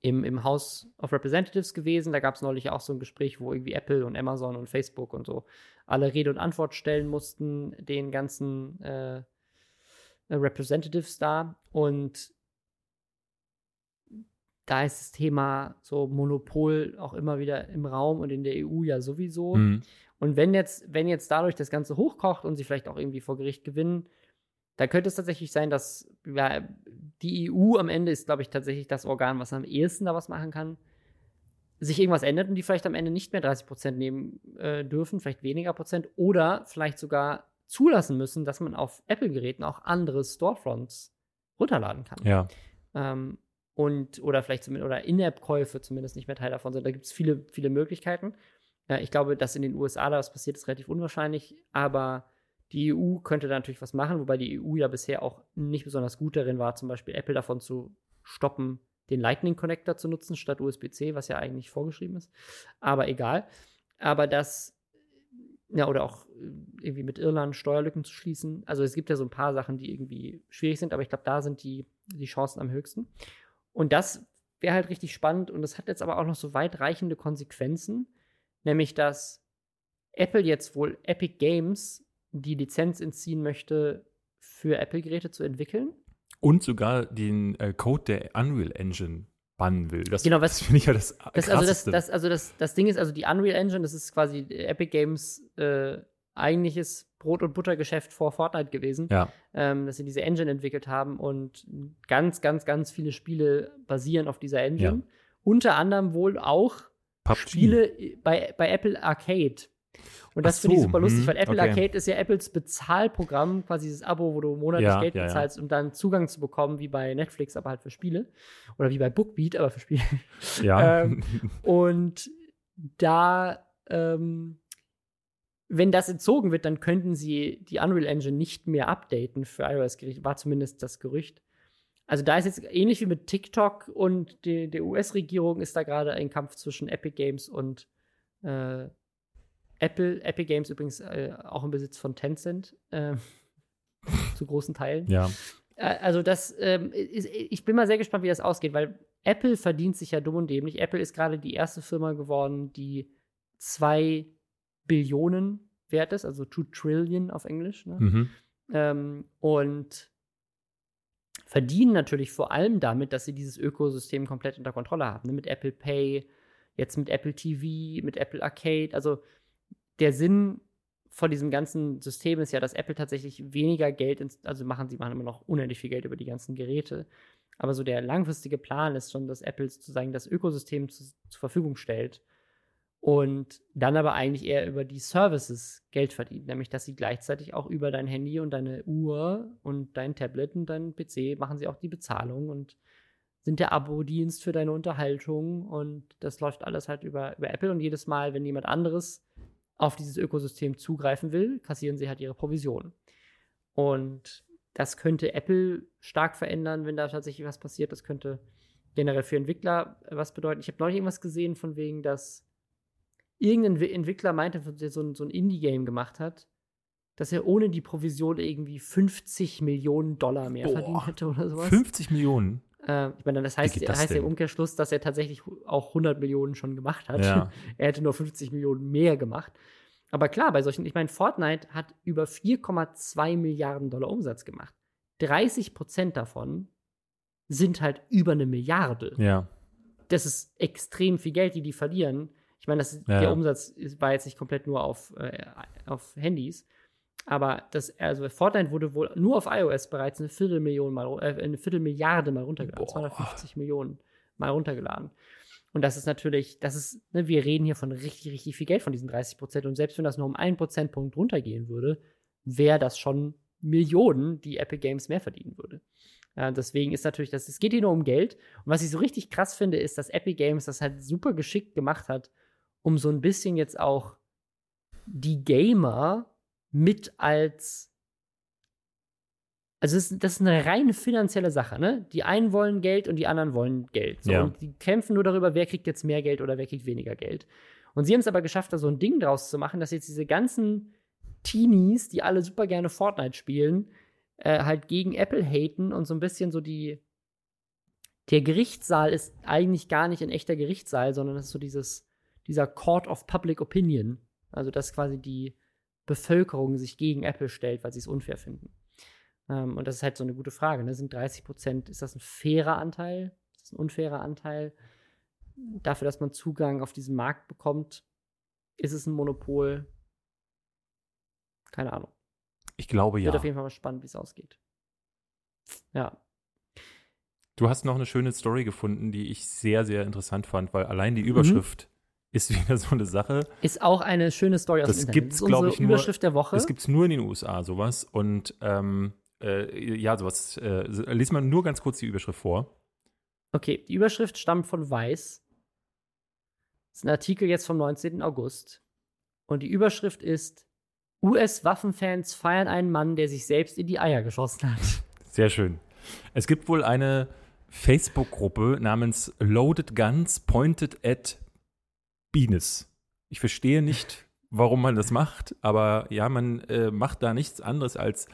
im, im House of Representatives gewesen. Da gab es neulich auch so ein Gespräch, wo irgendwie Apple und Amazon und Facebook und so alle Rede und Antwort stellen mussten, den ganzen äh, Representatives da. Und da ist das Thema so Monopol auch immer wieder im Raum und in der EU ja sowieso. hm. Und wenn jetzt, wenn jetzt dadurch das Ganze hochkocht und sie vielleicht auch irgendwie vor Gericht gewinnen, dann könnte es tatsächlich sein, dass ja, die EU am Ende ist, glaube ich, tatsächlich das Organ, was am ehesten da was machen kann, sich irgendwas ändert und die vielleicht am Ende nicht mehr 30 Prozent nehmen äh, dürfen, vielleicht weniger Prozent oder vielleicht sogar zulassen müssen, dass man auf Apple-Geräten auch andere Storefronts runterladen kann. ja. Ähm, und oder vielleicht zumindest, oder In-App-Käufe zumindest nicht mehr Teil davon sind. Da gibt es viele, viele Möglichkeiten. Äh, ich glaube, dass in den USA da was passiert, ist relativ unwahrscheinlich, aber Die EU könnte da natürlich was machen, wobei die EU ja bisher auch nicht besonders gut darin war, zum Beispiel Apple davon zu stoppen, den Lightning Connector zu nutzen statt USB-C, was ja eigentlich vorgeschrieben ist. Aber egal. Aber das, ja, oder auch äh, irgendwie mit Irland Steuerlücken zu schließen. Also es gibt ja so ein paar Sachen, die irgendwie schwierig sind, aber ich glaube, da sind die, die Chancen am höchsten. Und das wäre halt richtig spannend und das hat jetzt aber auch noch so weitreichende Konsequenzen, nämlich dass Apple jetzt wohl Epic Games die Lizenz entziehen möchte, für Apple-Geräte zu entwickeln. Und sogar den äh, Code der Unreal Engine bannen will. Das, Genau, was- das finde ich ja das, Das, also, das, das, also das, das Ding ist, also die Unreal Engine, das ist quasi Epic Games äh, eigentliches Brot- und Buttergeschäft vor Fortnite gewesen, ja, ähm, dass sie diese Engine entwickelt haben und ganz, ganz, ganz viele Spiele basieren auf dieser Engine. Ja. Unter anderem wohl auch PUBG. Spiele bei, bei Apple Arcade. Und das Ach finde ich so, super lustig, hm, weil Apple okay. Arcade ist ja Apples Bezahlprogramm, quasi dieses Abo, wo du monatlich Ja, Geld ja, ja. bezahlst, um dann Zugang zu bekommen, wie bei Netflix, aber halt für Spiele. Oder wie bei Bookbeat, aber für Spiele. Ja. ähm, Und da, ähm, wenn das entzogen wird, dann könnten sie die Unreal Engine nicht mehr updaten für iOS-Geräte, war zumindest das Gerücht. Also da ist jetzt ähnlich wie mit TikTok und die, der US-Regierung ist da gerade ein Kampf zwischen Epic Games und äh, Apple. Epic Games übrigens äh, auch im Besitz von Tencent, äh, zu großen Teilen. ja. Äh, Also das, ähm, ist, ich bin mal sehr gespannt, wie das ausgeht, weil Apple verdient sich ja dumm und dämlich. Apple ist gerade die erste Firma geworden, die zwei Billionen wert ist, also two Trillion auf Englisch. Ne? Mhm. Ähm, und verdienen natürlich vor allem damit, dass sie dieses Ökosystem komplett unter Kontrolle haben. Ne? Mit Apple Pay, jetzt mit Apple TV, mit Apple Arcade. Also der Sinn von diesem ganzen System ist ja, dass Apple tatsächlich weniger Geld, ins, also machen sie machen immer noch unendlich viel Geld über die ganzen Geräte. Aber so der langfristige Plan ist schon, dass Apple sozusagen das Ökosystem zu, zur Verfügung stellt und dann aber eigentlich eher über die Services Geld verdient, nämlich dass sie gleichzeitig auch über dein Handy und deine Uhr und dein Tablet und dein PC machen sie auch die Bezahlung und sind der Abo-Dienst für deine Unterhaltung und das läuft alles halt über, über Apple und jedes Mal, wenn jemand anderes auf dieses Ökosystem zugreifen will, kassieren sie halt ihre Provision. Und das könnte Apple stark verändern, wenn da tatsächlich was passiert. Das könnte generell für Entwickler was bedeuten. Ich habe neulich irgendwas gesehen, von wegen, dass irgendein Wi- Entwickler meinte, der so ein, so ein Indie-Game gemacht hat, dass er ohne die Provision irgendwie 50 Millionen Dollar mehr Boah. verdient hätte oder sowas. 50 Millionen. Äh, ich meine, das heißt, das heißt im Umkehrschluss, dass er tatsächlich auch 100 Millionen schon gemacht hat. Ja. er hätte nur 50 Millionen mehr gemacht. Aber klar, bei solchen, ich meine, Fortnite hat über 4,2 Milliarden Dollar Umsatz gemacht. 30 Prozent davon sind halt über eine Milliarde. Ja. Das ist extrem viel Geld, die die verlieren. Ich meine, das, Ja. der Umsatz war jetzt nicht komplett nur auf, äh, auf Handys. Aber das, also Fortnite wurde wohl nur auf iOS bereits eine Viertelmillion mal, äh, eine Viertelmilliarde mal runtergeladen. Boah. 250 Millionen mal runtergeladen. Und das ist natürlich, das ist, ne, wir reden hier von richtig, richtig viel Geld von diesen 30 Prozent. Und selbst wenn das nur um einen Prozentpunkt runtergehen würde, wäre das schon Millionen, die Epic Games mehr verdienen würde. Ja, deswegen ist natürlich, das, es geht hier nur um Geld. Und was ich so richtig krass finde, ist, dass Epic Games das halt super geschickt gemacht hat, um so ein bisschen jetzt auch die Gamer mit als also das, ist- das ist eine rein finanzielle Sache, ne? Die einen wollen Geld und die anderen wollen Geld. So, Ja. Und die kämpfen nur darüber, wer kriegt jetzt mehr Geld oder wer kriegt weniger Geld. Und sie haben es aber geschafft, da so ein Ding draus zu machen, dass jetzt diese ganzen Teenies, die alle super gerne Fortnite spielen, äh, halt gegen Apple haten und so ein bisschen so die. Der Gerichtssaal ist eigentlich gar nicht ein echter Gerichtssaal, sondern es ist so dieses, dieser Court of Public Opinion. Also, dass quasi die Bevölkerung sich gegen Apple stellt, weil sie es unfair finden. Ähm, und das ist halt so eine gute Frage. Ne? Sind 30 Prozent, ist das ein fairer Anteil? Ist das ein unfairer Anteil? Dafür, dass man Zugang auf diesen Markt bekommt, ist es ein Monopol? Keine Ahnung. Ich glaube ja. Wird auf jeden Fall mal spannend, wie es ausgeht. Ja. Du hast noch eine schöne Story gefunden, die ich sehr, sehr interessant fand, weil allein Mhm. die Überschrift ist wieder so eine Sache. Ist auch eine schöne Story aus Das dem Internet. gibt's, ist unsere glaub ich, nur- Überschrift der Woche. Das gibt es nur in den USA, sowas. Und ähm, äh, ja, sowas. Äh, lies mal nur ganz kurz die Überschrift vor. Okay, die Überschrift stammt von Weiß. Das ist ein Artikel jetzt vom 19. August. Und die Überschrift ist: US-Waffenfans feiern einen Mann, der sich selbst in die Eier geschossen hat. Sehr schön. Es gibt wohl eine Facebook-Gruppe namens Loaded Guns Pointed at Penis. Ich verstehe nicht, warum man das macht, aber ja, man äh, macht da nichts anderes als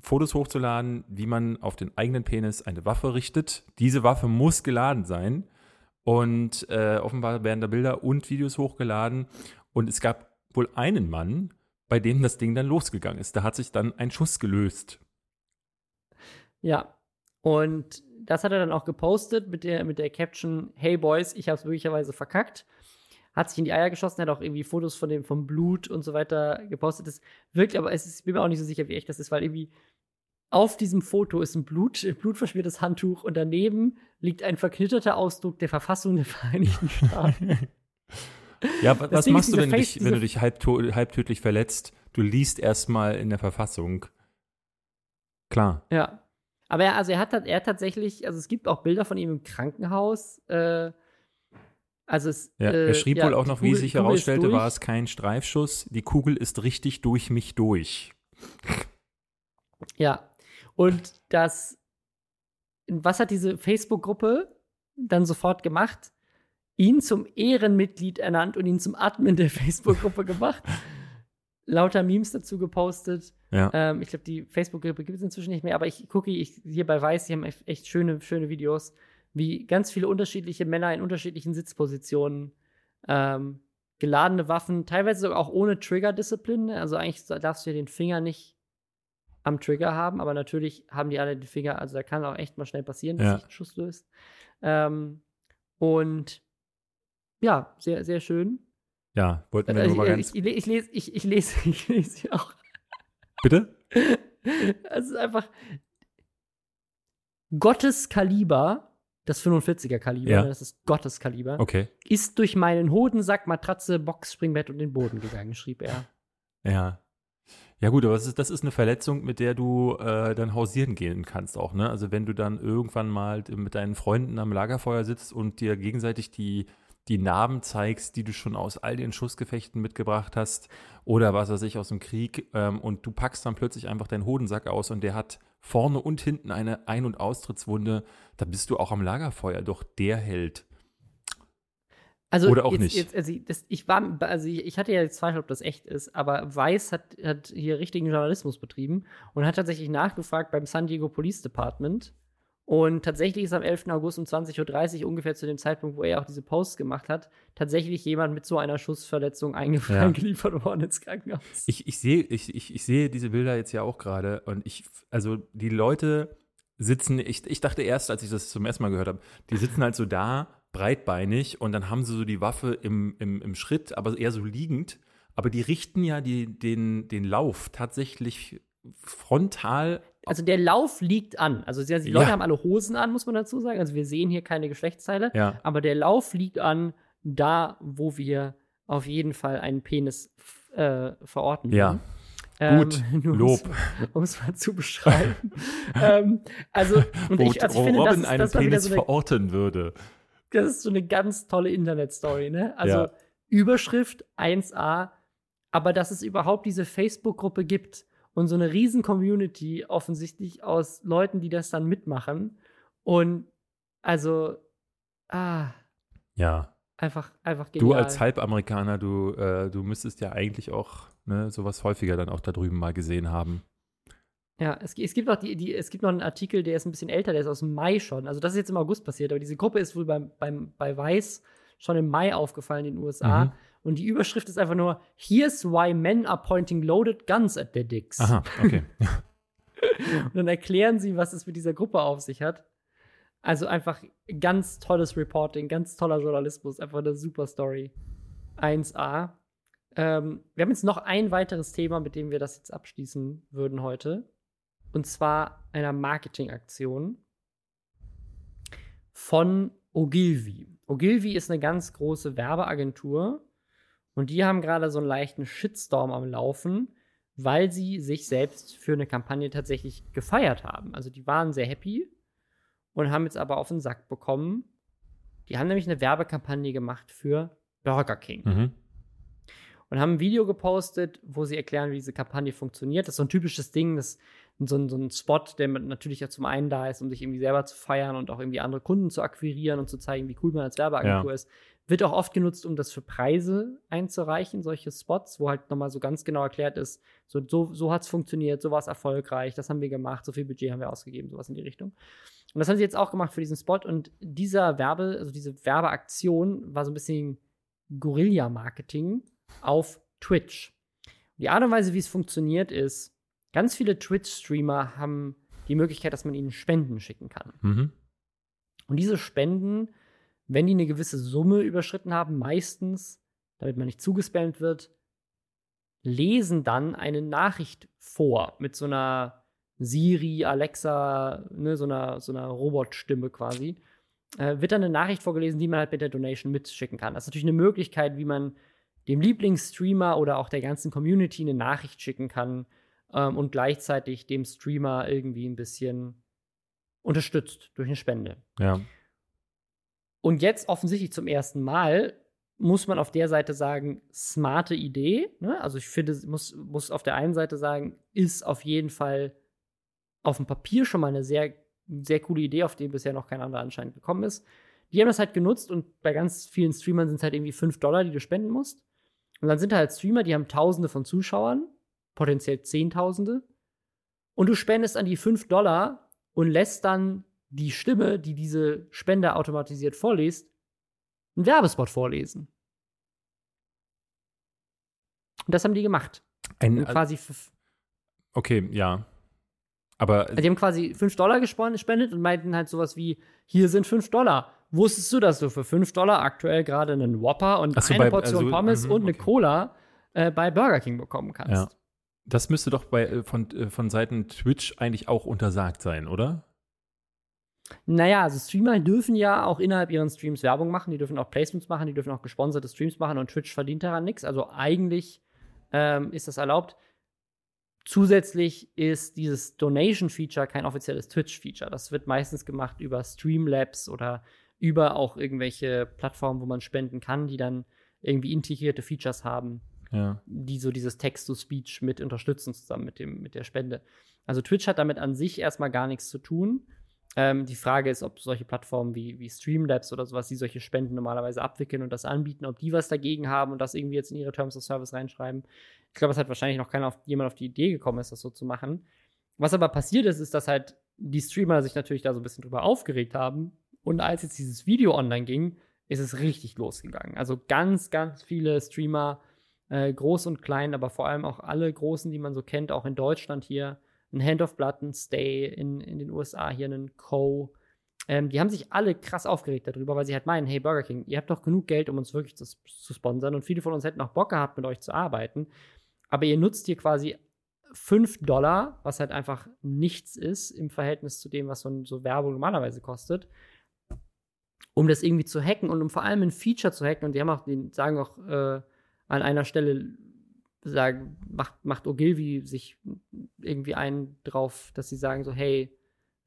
Fotos hochzuladen, wie man auf den eigenen Penis eine Waffe richtet. Diese Waffe muss geladen sein. Und äh, offenbar werden da Bilder und Videos hochgeladen. Und es gab wohl einen Mann, bei dem das Ding dann losgegangen ist. Da hat sich dann ein Schuss gelöst. Ja. Und das hat er dann auch gepostet mit der, mit der Caption: Hey Boys, ich habe es möglicherweise verkackt. Hat sich in die Eier geschossen, hat auch irgendwie Fotos von dem, vom Blut und so weiter gepostet. Das wirkt, aber es ist, ich bin mir auch nicht so sicher, wie echt das ist, weil irgendwie auf diesem Foto ist ein Blut, blutverschmiertes Handtuch und daneben liegt ein verknitterter Ausdruck der Verfassung der Vereinigten Staaten. ja, was, was machst du, wenn, Face, du dich, wenn du dich halbtödlich verletzt? Du liest erstmal in der Verfassung. Klar. Ja. Aber er, also er hat, er hat tatsächlich, also es gibt auch Bilder von ihm im Krankenhaus. Äh, also es, ja, er äh, schrieb ja, wohl auch noch, Kugel, wie sich herausstellte, war es kein Streifschuss. Die Kugel ist richtig durch mich durch. Ja, und das, was hat diese Facebook-Gruppe dann sofort gemacht? Ihn zum Ehrenmitglied ernannt und ihn zum Admin der Facebook-Gruppe gemacht. Lauter Memes dazu gepostet. Ja. Ähm, ich glaube, die Facebook-Gruppe gibt es inzwischen nicht mehr, aber ich gucke ich, hier bei Weiß, die haben echt schöne, schöne Videos, wie ganz viele unterschiedliche Männer in unterschiedlichen Sitzpositionen ähm, geladene Waffen, teilweise sogar auch ohne Trigger-Disziplin. Also eigentlich darfst du ja den Finger nicht am Trigger haben, aber natürlich haben die alle die Finger, also da kann auch echt mal schnell passieren, dass ja. sich ein Schuss löst. Ähm, und ja, sehr, sehr schön. Ja, wollten wir also nur mal ganz. Ich, ich, ich, lese, ich, ich lese, ich lese hier auch. Bitte? Es ist einfach Gottes Kaliber, das 45er Kaliber, ja. das ist Gottes Kaliber, okay. ist durch meinen Hodensack, Matratze, Box, Springbett und den Boden gegangen, schrieb er. Ja. Ja gut, aber das ist, das ist eine Verletzung, mit der du äh, dann hausieren gehen kannst auch, ne? Also wenn du dann irgendwann mal mit deinen Freunden am Lagerfeuer sitzt und dir gegenseitig die, die Narben zeigst, die du schon aus all den Schussgefechten mitgebracht hast oder was weiß ich aus dem Krieg ähm, und du packst dann plötzlich einfach deinen Hodensack aus und der hat vorne und hinten eine Ein- und Austrittswunde, da bist du auch am Lagerfeuer doch der Held. Also Oder auch jetzt, nicht. Jetzt, also das, ich war, also ich hatte ja jetzt Zweifel, ob das echt ist, aber Weiß hat, hat hier richtigen Journalismus betrieben und hat tatsächlich nachgefragt beim San Diego Police Department. Und tatsächlich ist am 11. August um 20.30 Uhr, ungefähr zu dem Zeitpunkt, wo er auch diese Posts gemacht hat, tatsächlich jemand mit so einer Schussverletzung eingeliefert ja. worden ins Krankenhaus. Ich, ich, sehe, ich, ich, ich sehe diese Bilder jetzt ja auch gerade und ich, also die Leute sitzen, ich, ich dachte erst, als ich das zum ersten Mal gehört habe, die sitzen halt so da breitbeinig und dann haben sie so die Waffe im, im, im Schritt, aber eher so liegend. Aber die richten ja die, den, den Lauf tatsächlich frontal. Also der Lauf liegt an. Also die Leute ja. haben alle Hosen an, muss man dazu sagen. Also wir sehen hier keine Geschlechtsteile. Ja. Aber der Lauf liegt an, da wo wir auf jeden Fall einen Penis äh, verorten. Ja. Ähm, Gut, Lob. Um es mal zu beschreiben. ähm, also, und wo, ich, also ich finde, Robin das, einen das Penis so eine, verorten würde. Das ist so eine ganz tolle Internet-Story, ne? Also ja. Überschrift 1a, aber dass es überhaupt diese Facebook-Gruppe gibt und so eine riesen Community offensichtlich aus Leuten, die das dann mitmachen. Und also, ah. Ja. Einfach, einfach genial. Du als Halbamerikaner, du, äh, du müsstest ja eigentlich auch ne, sowas häufiger dann auch da drüben mal gesehen haben. Ja, es, es, gibt noch die, die, es gibt noch einen Artikel, der ist ein bisschen älter, der ist aus dem Mai schon. Also das ist jetzt im August passiert, aber diese Gruppe ist wohl beim, beim, bei Weiß schon im Mai aufgefallen in den USA. Mhm. Und die Überschrift ist einfach nur: Here's why men are pointing loaded guns at their dicks. Aha, okay. Und dann erklären sie, was es mit dieser Gruppe auf sich hat. Also einfach ganz tolles Reporting, ganz toller Journalismus, einfach eine super Story. 1A. Ähm, wir haben jetzt noch ein weiteres Thema, mit dem wir das jetzt abschließen würden heute. Und zwar einer Marketingaktion von Ogilvy. Ogilvy ist eine ganz große Werbeagentur und die haben gerade so einen leichten Shitstorm am Laufen, weil sie sich selbst für eine Kampagne tatsächlich gefeiert haben. Also die waren sehr happy und haben jetzt aber auf den Sack bekommen. Die haben nämlich eine Werbekampagne gemacht für Burger King. Mhm. und haben ein Video gepostet, wo sie erklären, wie diese Kampagne funktioniert. Das ist so ein typisches Ding, das so ein, so ein Spot, der natürlich ja zum einen da ist, um sich irgendwie selber zu feiern und auch irgendwie andere Kunden zu akquirieren und zu zeigen, wie cool man als Werbeagentur ja. ist. Wird auch oft genutzt, um das für Preise einzureichen, solche Spots, wo halt nochmal so ganz genau erklärt ist, so, so, so hat es funktioniert, so war es erfolgreich, das haben wir gemacht, so viel Budget haben wir ausgegeben, sowas in die Richtung. Und das haben sie jetzt auch gemacht für diesen Spot und dieser Werbe, also diese Werbeaktion war so ein bisschen Guerilla-Marketing auf Twitch. Die Art und Weise, wie es funktioniert, ist, ganz viele Twitch-Streamer haben die Möglichkeit, dass man ihnen Spenden schicken kann. Mhm. Und diese Spenden, wenn die eine gewisse Summe überschritten haben, meistens, damit man nicht zugespammt wird, lesen dann eine Nachricht vor mit so einer Siri, Alexa, ne, so einer, so einer Robotstimme quasi. Äh, wird dann eine Nachricht vorgelesen, die man halt mit der Donation mitschicken kann. Das ist natürlich eine Möglichkeit, wie man dem Lieblingsstreamer oder auch der ganzen Community eine Nachricht schicken kann ähm, und gleichzeitig dem Streamer irgendwie ein bisschen unterstützt durch eine Spende. Ja. Und jetzt offensichtlich zum ersten Mal muss man auf der Seite sagen, smarte Idee. Ne? Also ich finde, muss, muss auf der einen Seite sagen, ist auf jeden Fall auf dem Papier schon mal eine sehr, sehr coole Idee, auf die bisher noch kein anderer anscheinend gekommen ist. Die haben das halt genutzt und bei ganz vielen Streamern sind es halt irgendwie 5 Dollar, die du spenden musst. Und dann sind da halt Streamer, die haben Tausende von Zuschauern, potenziell Zehntausende. Und du spendest an die 5 Dollar und lässt dann die Stimme, die diese Spende automatisiert vorliest, einen Werbespot vorlesen. Und das haben die gemacht. Ein, quasi okay, ja. Aber also die haben quasi 5 Dollar gespendet und meinten halt sowas wie: Hier sind 5 Dollar. Wusstest du, dass du für 5 Dollar aktuell gerade einen Whopper und so, eine bei, Portion also, Pommes mh, und eine okay. Cola äh, bei Burger King bekommen kannst? Ja. Das müsste doch bei, äh, von, äh, von Seiten Twitch eigentlich auch untersagt sein, oder? Naja, also Streamer dürfen ja auch innerhalb ihren Streams Werbung machen, die dürfen auch Placements machen, die dürfen auch gesponserte Streams machen und Twitch verdient daran nichts. Also eigentlich ähm, ist das erlaubt. Zusätzlich ist dieses Donation-Feature kein offizielles Twitch-Feature. Das wird meistens gemacht über Streamlabs oder über auch irgendwelche Plattformen, wo man spenden kann, die dann irgendwie integrierte Features haben, ja. die so dieses Text-to-Speech mit unterstützen zusammen mit, dem, mit der Spende. Also Twitch hat damit an sich erstmal gar nichts zu tun. Ähm, die Frage ist, ob solche Plattformen wie, wie Streamlabs oder sowas, die solche Spenden normalerweise abwickeln und das anbieten, ob die was dagegen haben und das irgendwie jetzt in ihre Terms of Service reinschreiben. Ich glaube, es hat wahrscheinlich noch keiner auf, jemand auf die Idee gekommen ist, das so zu machen. Was aber passiert ist, ist, dass halt die Streamer sich natürlich da so ein bisschen drüber aufgeregt haben. Und als jetzt dieses Video online ging, ist es richtig losgegangen. Also ganz, ganz viele Streamer, äh, groß und klein, aber vor allem auch alle großen, die man so kennt, auch in Deutschland hier, ein Hand of Blood, ein Stay in, in den USA, hier einen Co. Ähm, die haben sich alle krass aufgeregt darüber, weil sie halt meinen, hey Burger King, ihr habt doch genug Geld, um uns wirklich zu, zu sponsern und viele von uns hätten auch Bock gehabt, mit euch zu arbeiten. Aber ihr nutzt hier quasi 5 Dollar, was halt einfach nichts ist im Verhältnis zu dem, was so, so Werbung normalerweise kostet, um das irgendwie zu hacken und um vor allem ein Feature zu hacken. Und die haben auch, die sagen auch äh, an einer Stelle, sagen, macht, macht Ogilvy sich irgendwie ein drauf, dass sie sagen so, hey,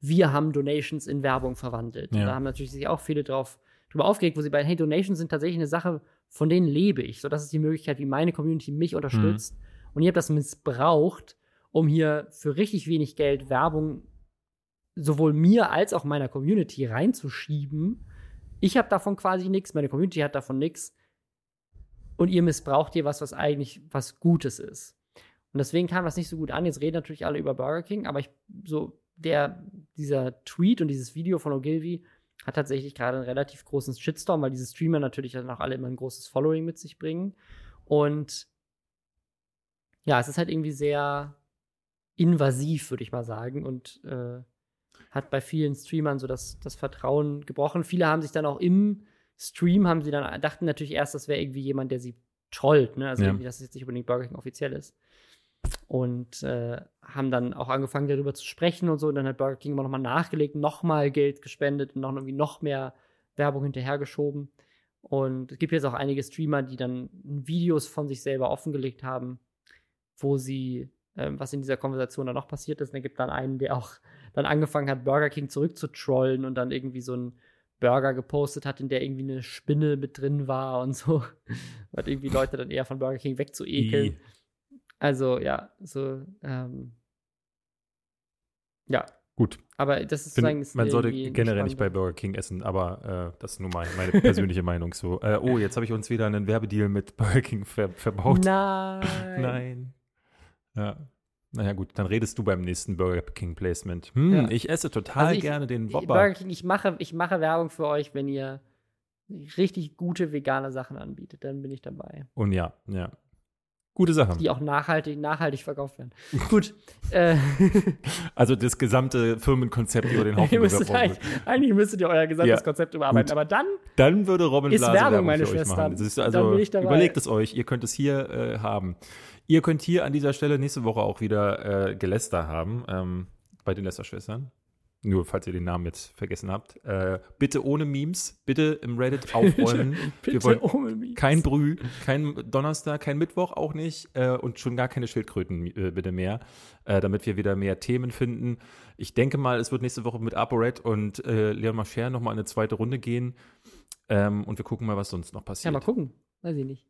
wir haben Donations in Werbung verwandelt. Ja. Da haben natürlich sich auch viele drauf drüber aufgeregt, wo sie bei, hey, Donations sind tatsächlich eine Sache, von denen lebe ich. So, das ist die Möglichkeit, wie meine Community mich unterstützt. Mhm. Und ihr habt das missbraucht, um hier für richtig wenig Geld Werbung sowohl mir als auch meiner Community reinzuschieben. Ich habe davon quasi nichts, meine Community hat davon nichts und ihr missbraucht hier was, was eigentlich was Gutes ist. Und deswegen kam das nicht so gut an. Jetzt reden natürlich alle über Burger King, aber ich, so, der, dieser Tweet und dieses Video von Ogilvy hat tatsächlich gerade einen relativ großen Shitstorm, weil diese Streamer natürlich dann auch alle immer ein großes Following mit sich bringen. Und ja, es ist halt irgendwie sehr invasiv, würde ich mal sagen, und äh, hat bei vielen Streamern so das, das Vertrauen gebrochen. Viele haben sich dann auch im Stream haben sie dann, dachten natürlich erst, das wäre irgendwie jemand, der sie trollt, ne? Also ja. irgendwie, dass es jetzt nicht unbedingt Burger King offiziell ist. Und äh, haben dann auch angefangen, darüber zu sprechen und so. Und dann hat Burger King immer nochmal nachgelegt, nochmal Geld gespendet und noch irgendwie noch mehr Werbung hinterhergeschoben. Und es gibt jetzt auch einige Streamer, die dann Videos von sich selber offengelegt haben, wo sie, äh, was in dieser Konversation dann noch passiert ist. Und da gibt dann einen, der auch dann angefangen hat, Burger King zurückzutrollen und dann irgendwie so ein Burger gepostet hat, in der irgendwie eine Spinne mit drin war und so. Hat irgendwie Leute dann eher von Burger King wegzuekeln. Also, ja, so, ähm, ja. Gut. Aber das ist sozusagen. ist man sollte generell nicht bei. Burger King essen, aber äh, das ist nur mein, meine persönliche Meinung so. Äh, oh, jetzt habe ich uns wieder einen Werbedeal mit Burger King ver verbaut. Nein. Nein. Ja. Naja, gut, dann redest du beim nächsten Burger King Placement. Hm, Ja. ich esse total Also ich- gerne den Burger Whopper. King, ich mache, ich mache Werbung für euch, wenn ihr richtig gute vegane Sachen anbietet, dann bin ich dabei. Und ja, ja. Gute Sache. Die auch nachhaltig, nachhaltig verkauft werden. Gut. äh, Also das gesamte Firmenkonzept über den Haufen ihr müsstet eigentlich, eigentlich müsstet ihr euer gesamtes Ja, Konzept überarbeiten. gut. Aber dann, Dann würde Robin Ist Blase Werbung, Werbung meine für euch Schwestern. ist Dann also, bin ich dabei. überlegt es euch, ihr könnt es hier äh, haben. Ihr könnt hier an dieser Stelle nächste Woche auch wieder äh, Geläster haben, ähm, bei den Lästerschwestern. Nur falls ihr den Namen jetzt vergessen habt. Äh, bitte ohne Memes, bitte im Reddit aufräumen. Wir bitte wollen ohne mich. kein Brüh, kein Donnerstag, kein Mittwoch auch nicht äh, und schon gar keine Schildkröten äh, bitte mehr, äh, damit wir wieder mehr Themen finden. Ich denke mal, es wird nächste Woche mit ApoRed und äh, Leon Mascher nochmal eine zweite Runde gehen ähm, und wir gucken mal, was sonst noch Ja, passiert. mal gucken. Weiß ich nicht.